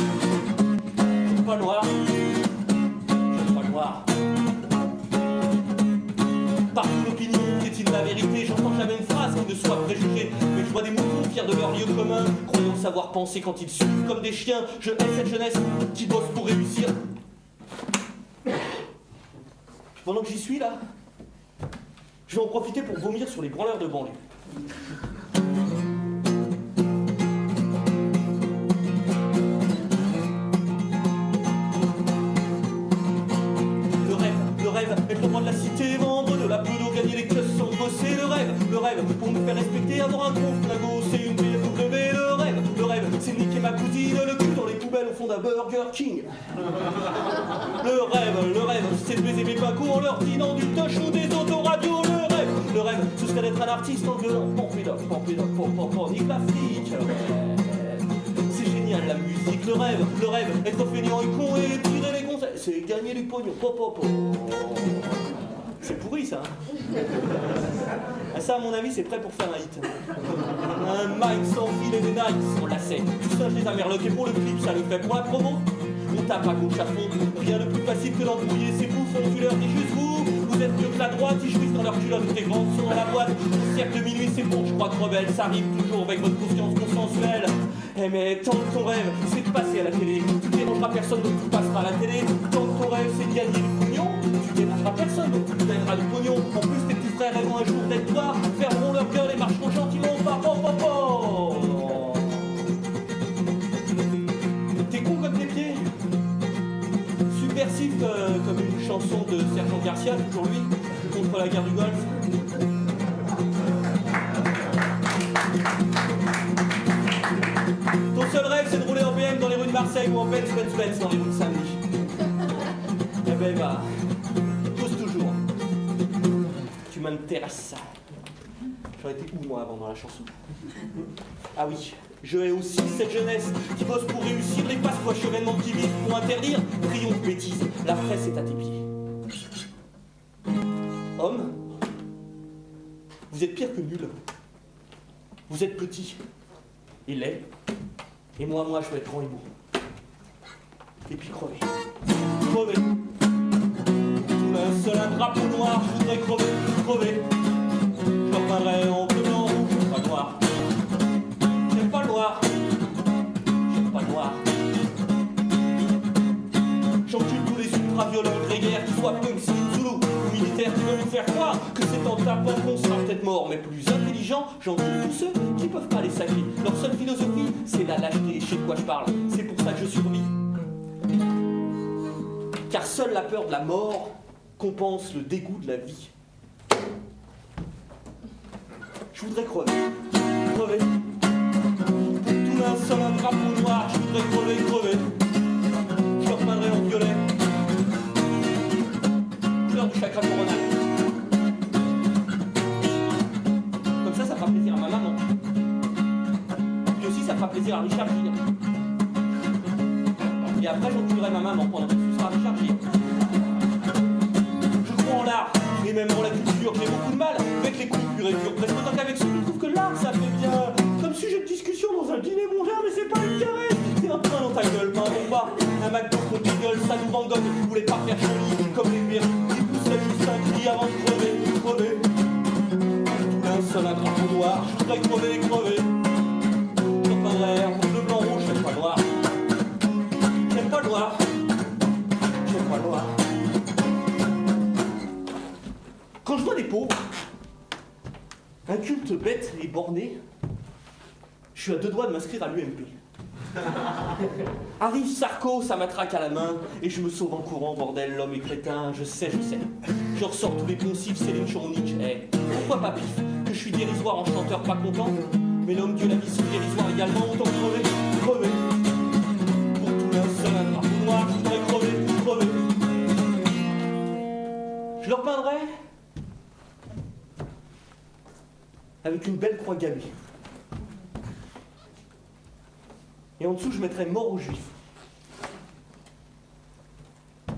Pas le noir. Pas le noir. Partout l'opinion piétine la vérité, j'entends jamais une phrase qui ne soit préjugée. Mais je vois des moutons fiers de leur lieu commun, croyant savoir penser quand ils suivent comme des chiens. Je hais cette jeunesse qui bosse pour réussir. Pendant que j'y suis là, je vais en profiter pour vomir sur les branleurs de banlieue. Bosser. Le rêve, le rêve, pour me faire respecter, avoir un gros flingot, c'est une BMW. Le rêve, le rêve, c'est niquer ma cousine, le cul dans les poubelles au fond d'un Burger King. Le rêve, le rêve, c'est de baiser mes pacos en leur dînant du touch ou des autoradios. Le rêve, le rêve, ce serait d'être un artiste en gueulant. Pompédoc, pompédoc, pompédoc, nique. Le rêve, C'est génial la musique, le rêve, le rêve, être feignant et con et tirer les conseils, c'est gagner du pognon. Po, po, po. C'est pourri ça. hein. Ah, Ça, à mon avis, c'est prêt pour faire un hit. Un mic sans fil et des Nikes sans lacets. Tu singes les amerlocs et pour le clip, ça le fait pour la promo. On tape à gauche à fond, rien de plus facile que d'embrouiller ces bouffons. Tu leur dis juste vous, vous êtes mieux que la droite, ils jouissent dans leur culotte, tes grands sont dans la boîte. Au cercle de minuit, c'est bon, je crois que rebelle, ça arrive toujours avec votre conscience consensuelle. Eh mais tant que ton rêve, c'est de passer à la télé, tu dérangeras personne, donc tu passeras à la télé. Tant que ton rêve, c'est de gagner du pognon, personne, donc tu gagneras du pognon. En plus, tes petits frères rêveront un jour d'être toi, fermeront leur gueule et marcheront gentiment par po, po, po. T'es con comme tes pieds Subversif euh, comme une chanson de Sergent Garcia, toujours lui, contre la guerre du Golfe. Ton seul rêve, c'est de rouler en BM dans les rues de Marseille ou en Benz Benz Benz dans les rues de Saint-Denis. Eh ben, bah, Tu m'intéresses. J'aurais été où, moi, avant dans la chanson? Ah oui, je hais aussi cette jeunesse qui bosse pour réussir les passes quoi chevènement qui vivent pour interdire. Triomphe bêtise, la presse est à tes pieds. Homme, vous êtes pire que nul. Vous êtes petit et laid. Et moi, moi, je vais être grand et beau. Et puis crever. Crever. Un seul drapeau noir, je voudrais crever, leur peindrais en bleu, blanc, rouge, pas noir. J'aime pas le noir, j'aime pas le noir. J'encule tous les ultra-violents grégaires, qu'ils soient punk, Zulu ou militaires, qui veulent nous faire croire que c'est en tapant qu'on sera peut-être mort, mais plus intelligent, j'encule tous ceux qui peuvent pas les sacrer. Leur seule philosophie, c'est la lâcheté, je sais de quoi je parle, c'est pour ça que je survis. Car seule la peur de la mort compense le dégoût de la vie. Je voudrais crever, crever. Tout d'un seul un drapeau noir, je voudrais crever, crever. Je leur en violet. Couleur du chakra coronal. Comme ça, ça fera plaisir à ma maman. Puis aussi, ça fera plaisir à Richard Gere. Et après, j'enculerai ma maman pendant que ce sera Richard. Je crois en l'art, même en la culture. J'ai beaucoup de mal avec les coups purs et durs. Presque autant qu'avec ceux qui trouvent que l'art, ça fait bien. Comme sujet de discussion dans un dîner mondain, mais c'est pas une caresse. C'est un train dans ta gueule, pas un bomba. Un McDo qu'on gueule, ça nous Gogh. Vous voulez pas faire joli comme les pires. Qui poussaient juste un cri avant de crever, crever. Tout un seul un drapeau noir, je voudrais crever, crever. Je repeindrais en bleu, blanc, rouge, j'aime pas le noir. J'aime pas le noir. Quand je vois des pauvres, un culte bête et borné, je suis à deux doigts de m'inscrire à l'UMP. Arrive Sarko, ça matraque à la main, et je me sauve en courant, bordel, l'homme est crétin, je sais, je sais. Je ressors tous les poncifs, Céline Chornitch, eh, pourquoi pas pif Que je suis dérisoire en chanteur pas content, mais l'homme Dieu la vie sous dérisoire également, autant crever, crever. Pour tout seul un drapeau noir, je voudrais crever, crever. Je leur peindrais avec une belle croix gammée. Et en dessous, je mettrais mort aux juifs.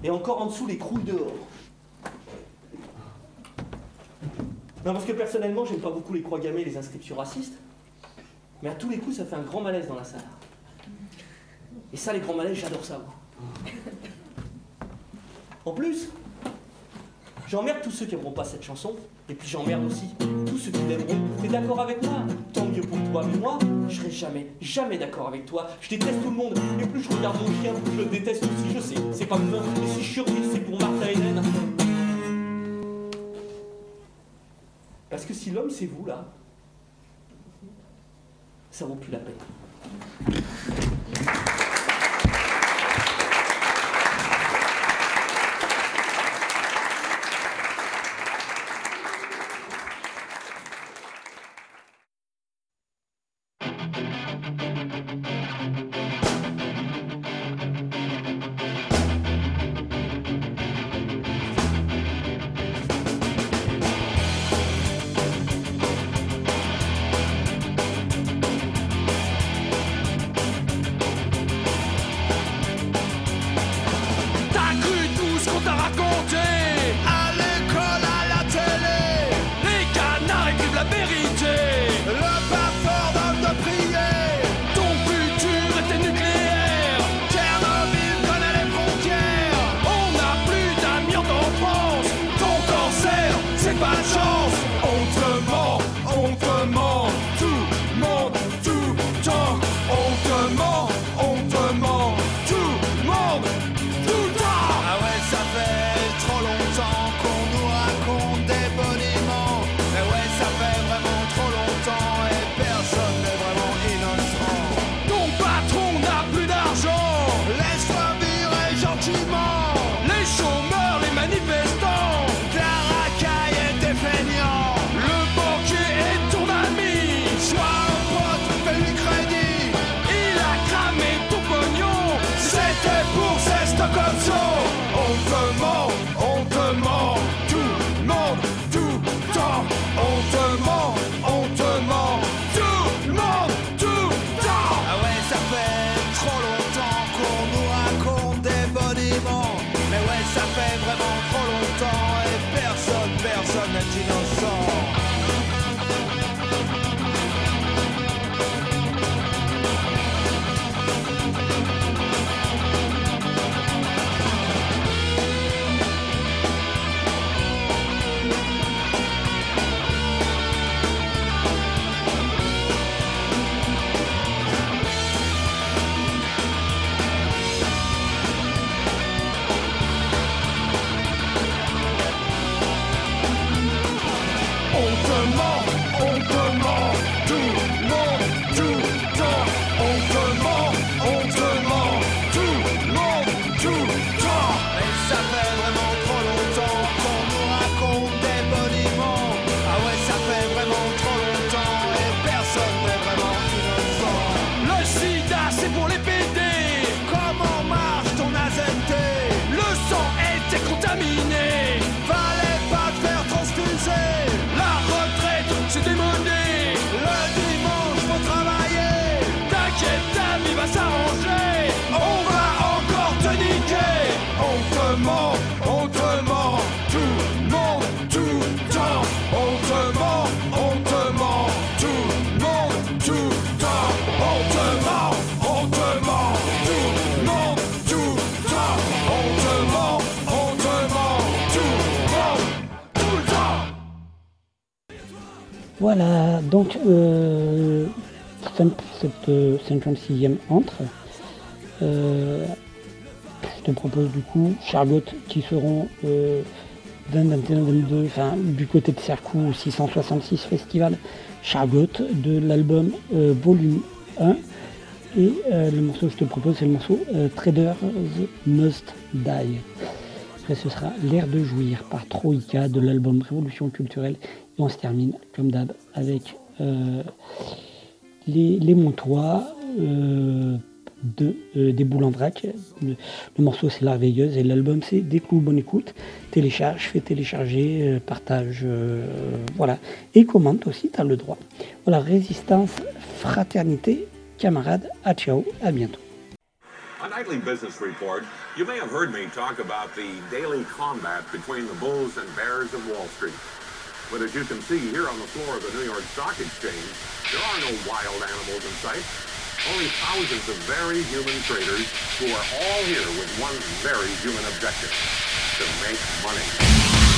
Et encore en dessous, les crouilles dehors. Non, parce que personnellement, j'aime pas beaucoup les croix gammées les inscriptions racistes. Mais à tous les coups, ça fait un grand malaise dans la salle. Et ça, les grands malaises, j'adore ça. En plus, j'emmerde tous ceux qui n'aimeront pas cette chanson. Et puis j'emmerde aussi tous ceux qui l'aimeront. T'es d'accord avec moi? Tant mieux pour toi. Mais moi, je serai jamais, jamais d'accord avec toi. Je déteste tout le monde. Et plus je regarde mon chien, plus je le déteste aussi. Je sais, c'est pas besoin. Et si je survis, c'est pour Martha Hélène. Parce que si l'homme c'est vous là, ça vaut plus la peine. Voilà, donc euh, cette, euh, 56e entre. Euh, je te propose du coup Chargot qui seront euh, 20, 21, 22, enfin du côté de Cercou 666 Festival Chargot de l'album Volume 1. Et le morceau que je te propose c'est le morceau Traders Must Die. Après ce sera L'air de jouir par Troïka de l'album Révolution culturelle. Et on se termine comme d'hab avec euh, les, les Montois euh, de, euh, des Boules en Vrac. Le, morceau c'est La Veilleuse et l'album c'est Des coups, bonne écoute. Télécharge, fais télécharger, partage, voilà. Et commente aussi, tu as le droit. Voilà, résistance, fraternité, camarades, à ciao, à bientôt. Nightly Business Report, me bulls bears Wall Street. But as you can see here on the floor of the New York Stock Exchange, there are no wild animals in sight. Only thousands of very human traders who are all here with one very human objective, to make money.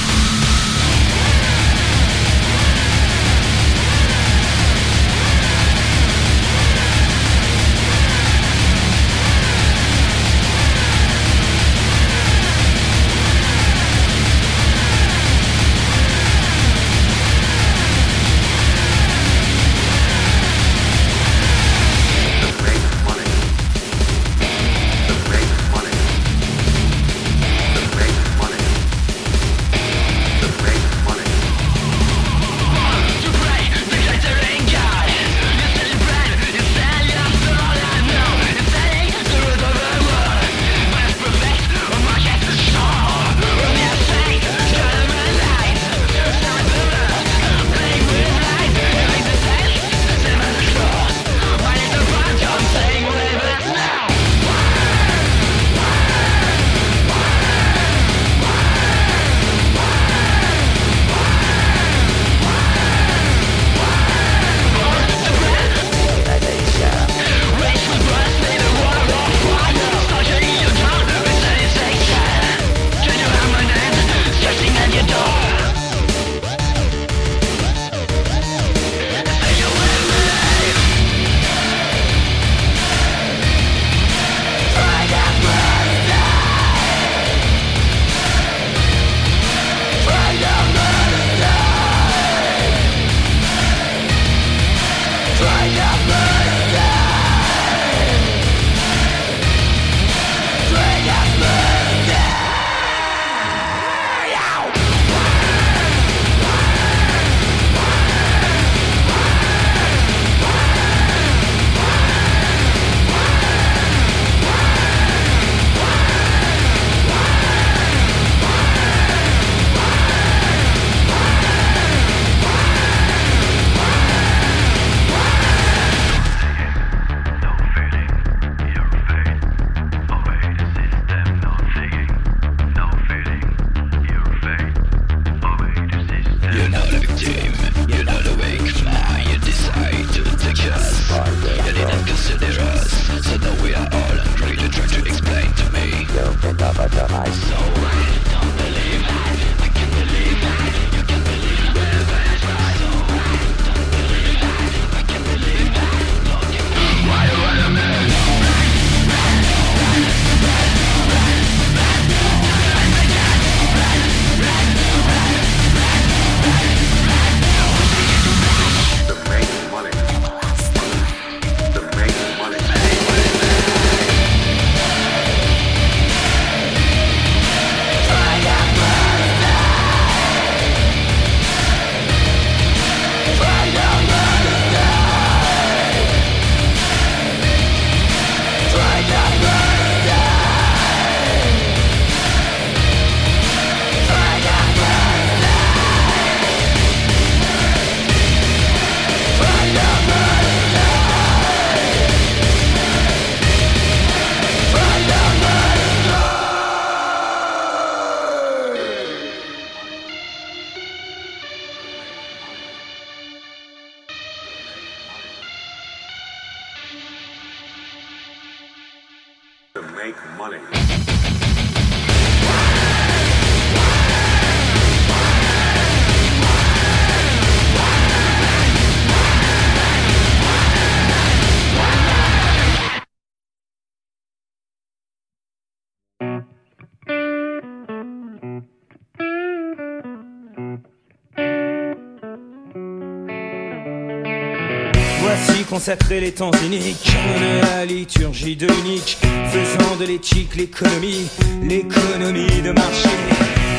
Consacrer les temps uniques la liturgie de l'unique, faisant de l'éthique l'économie, l'économie de marché.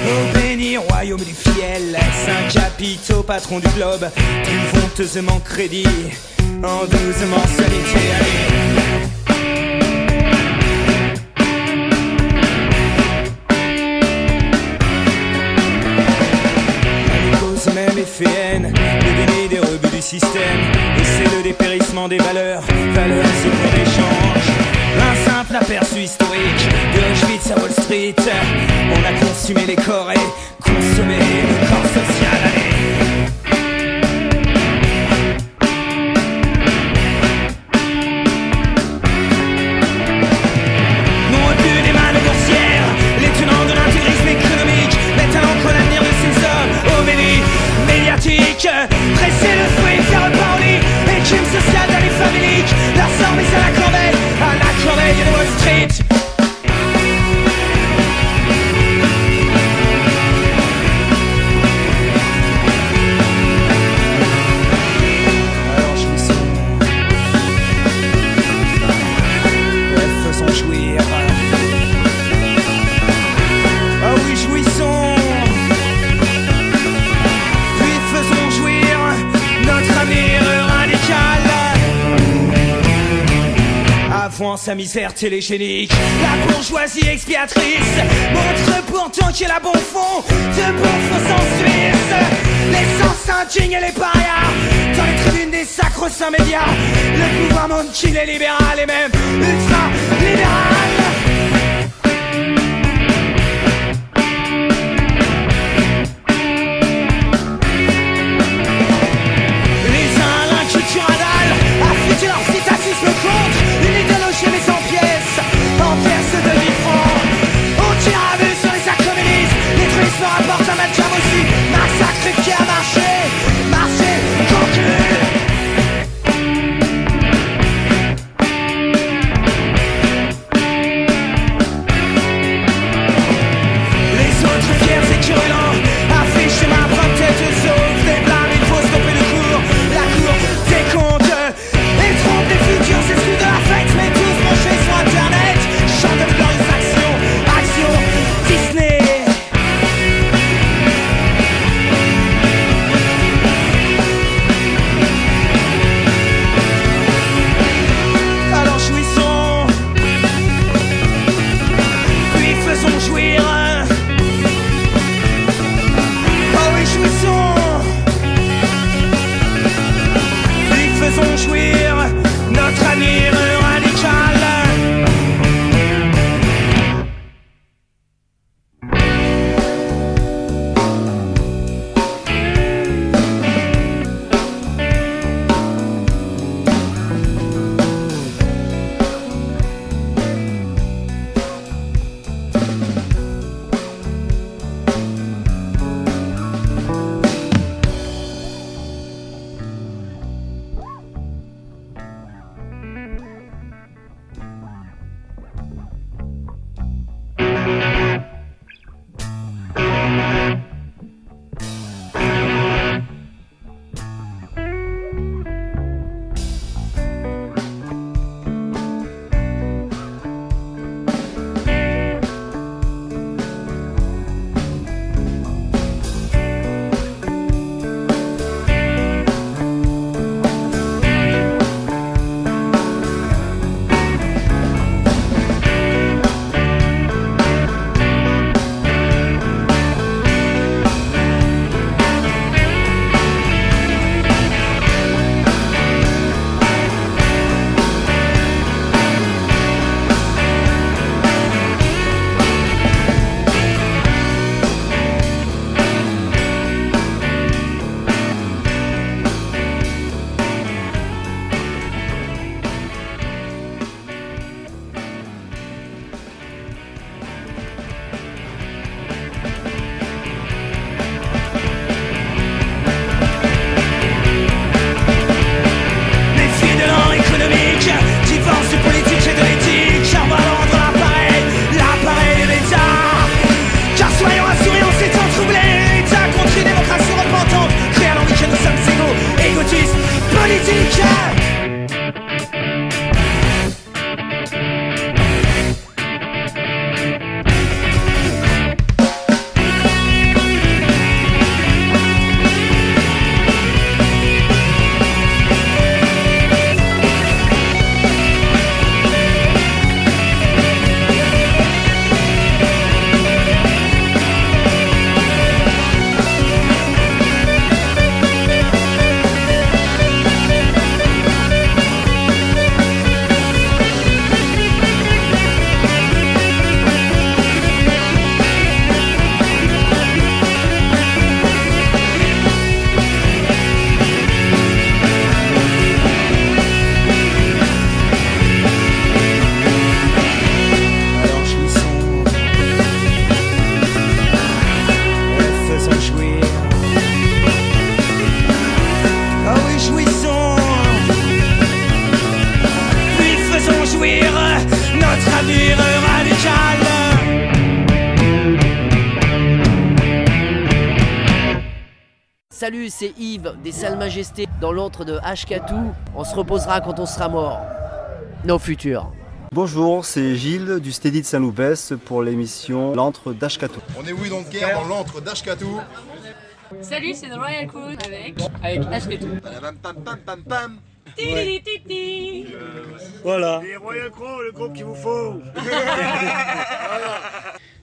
Au béni royaume du fiel, cinq capitaux patrons du globe, plus honteusement crédit, en douze mensualités. Même et c'est le dépérissement des valeurs, valeurs c'est pour d'échange. Un simple aperçu historique, de Auschwitz à Wall Street, on a consumé les corps et consommé le corps social. Sa misère télégénique, la bourgeoisie expiatrice montre pourtant qu'elle a bon fond, de fonds en Suisse. Les sens indignes et les parias, dans les tribunes des sacro-saints médias, le pouvoir montre qu'il est libéral et même ultra-libéral. Salles Majestés dans l'antre de Ashkatou. On se reposera quand on sera mort. Nos futurs. Bonjour, c'est Gilles du Steady de Saint-Loupès pour l'émission L'antre d'Ashkatou. On est oui donc guerre dans l'antre d'Ashkatou. Salut, c'est The Royal Crew avec. Avec Ashkatou. Pam pam pam pam pam. Ti-li-li-ti-ti. Voilà. Les Royal Crew, le groupe qu'il vous faut.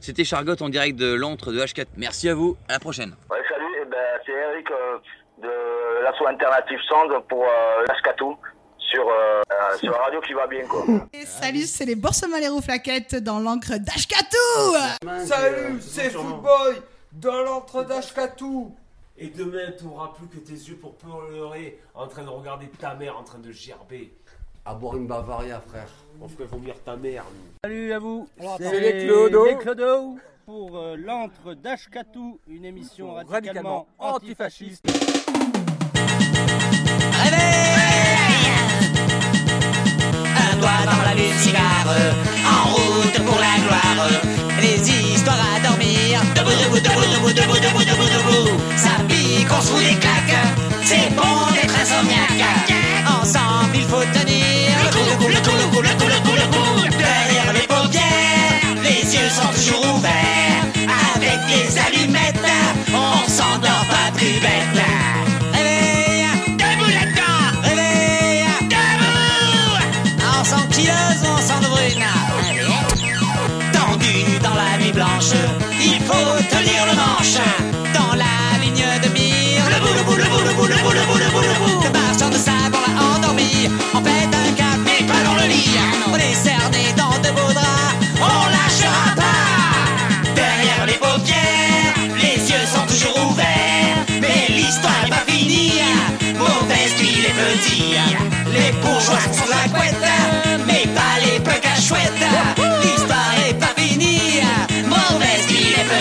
C'était Chargotte en direct de l'antre de H4. Merci à vous, à la prochaine. Ouais, salut, eh ben, c'est Eric euh, de l'asso Alternative Sound pour euh, sur, euh, euh, sur la radio qui va bien quoi. Et salut, c'est les Boursemans Flaquettes dans l'encre d'Ashkatou Salut, c'est Footboy dans l'antre d'Ashkatou. Et demain, t'auras plus que tes yeux pour pleurer en train de regarder ta mère en train de gerber. À boire une Bavaria, frère. On ferait vomir ta mère. Salut à vous. C'est les Clodo. Les Clodo pour euh, l'antre d'Ashkatou, une émission radicalement, antifasciste. Un doigt dans la lune cigare, en route pour la gloire. Les histoires à dormir, debout, debout, debout, debout, debout, debout, debout, debout. Ça pique, on se fout des claques, c'est bon d'être insomniaque. Ensemble, il faut tenir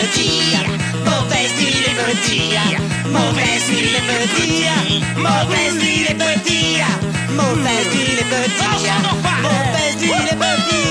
energia, potresti l'energia, potresti l'energia, potresti l'energia, potresti l'energia, potresti l'energia.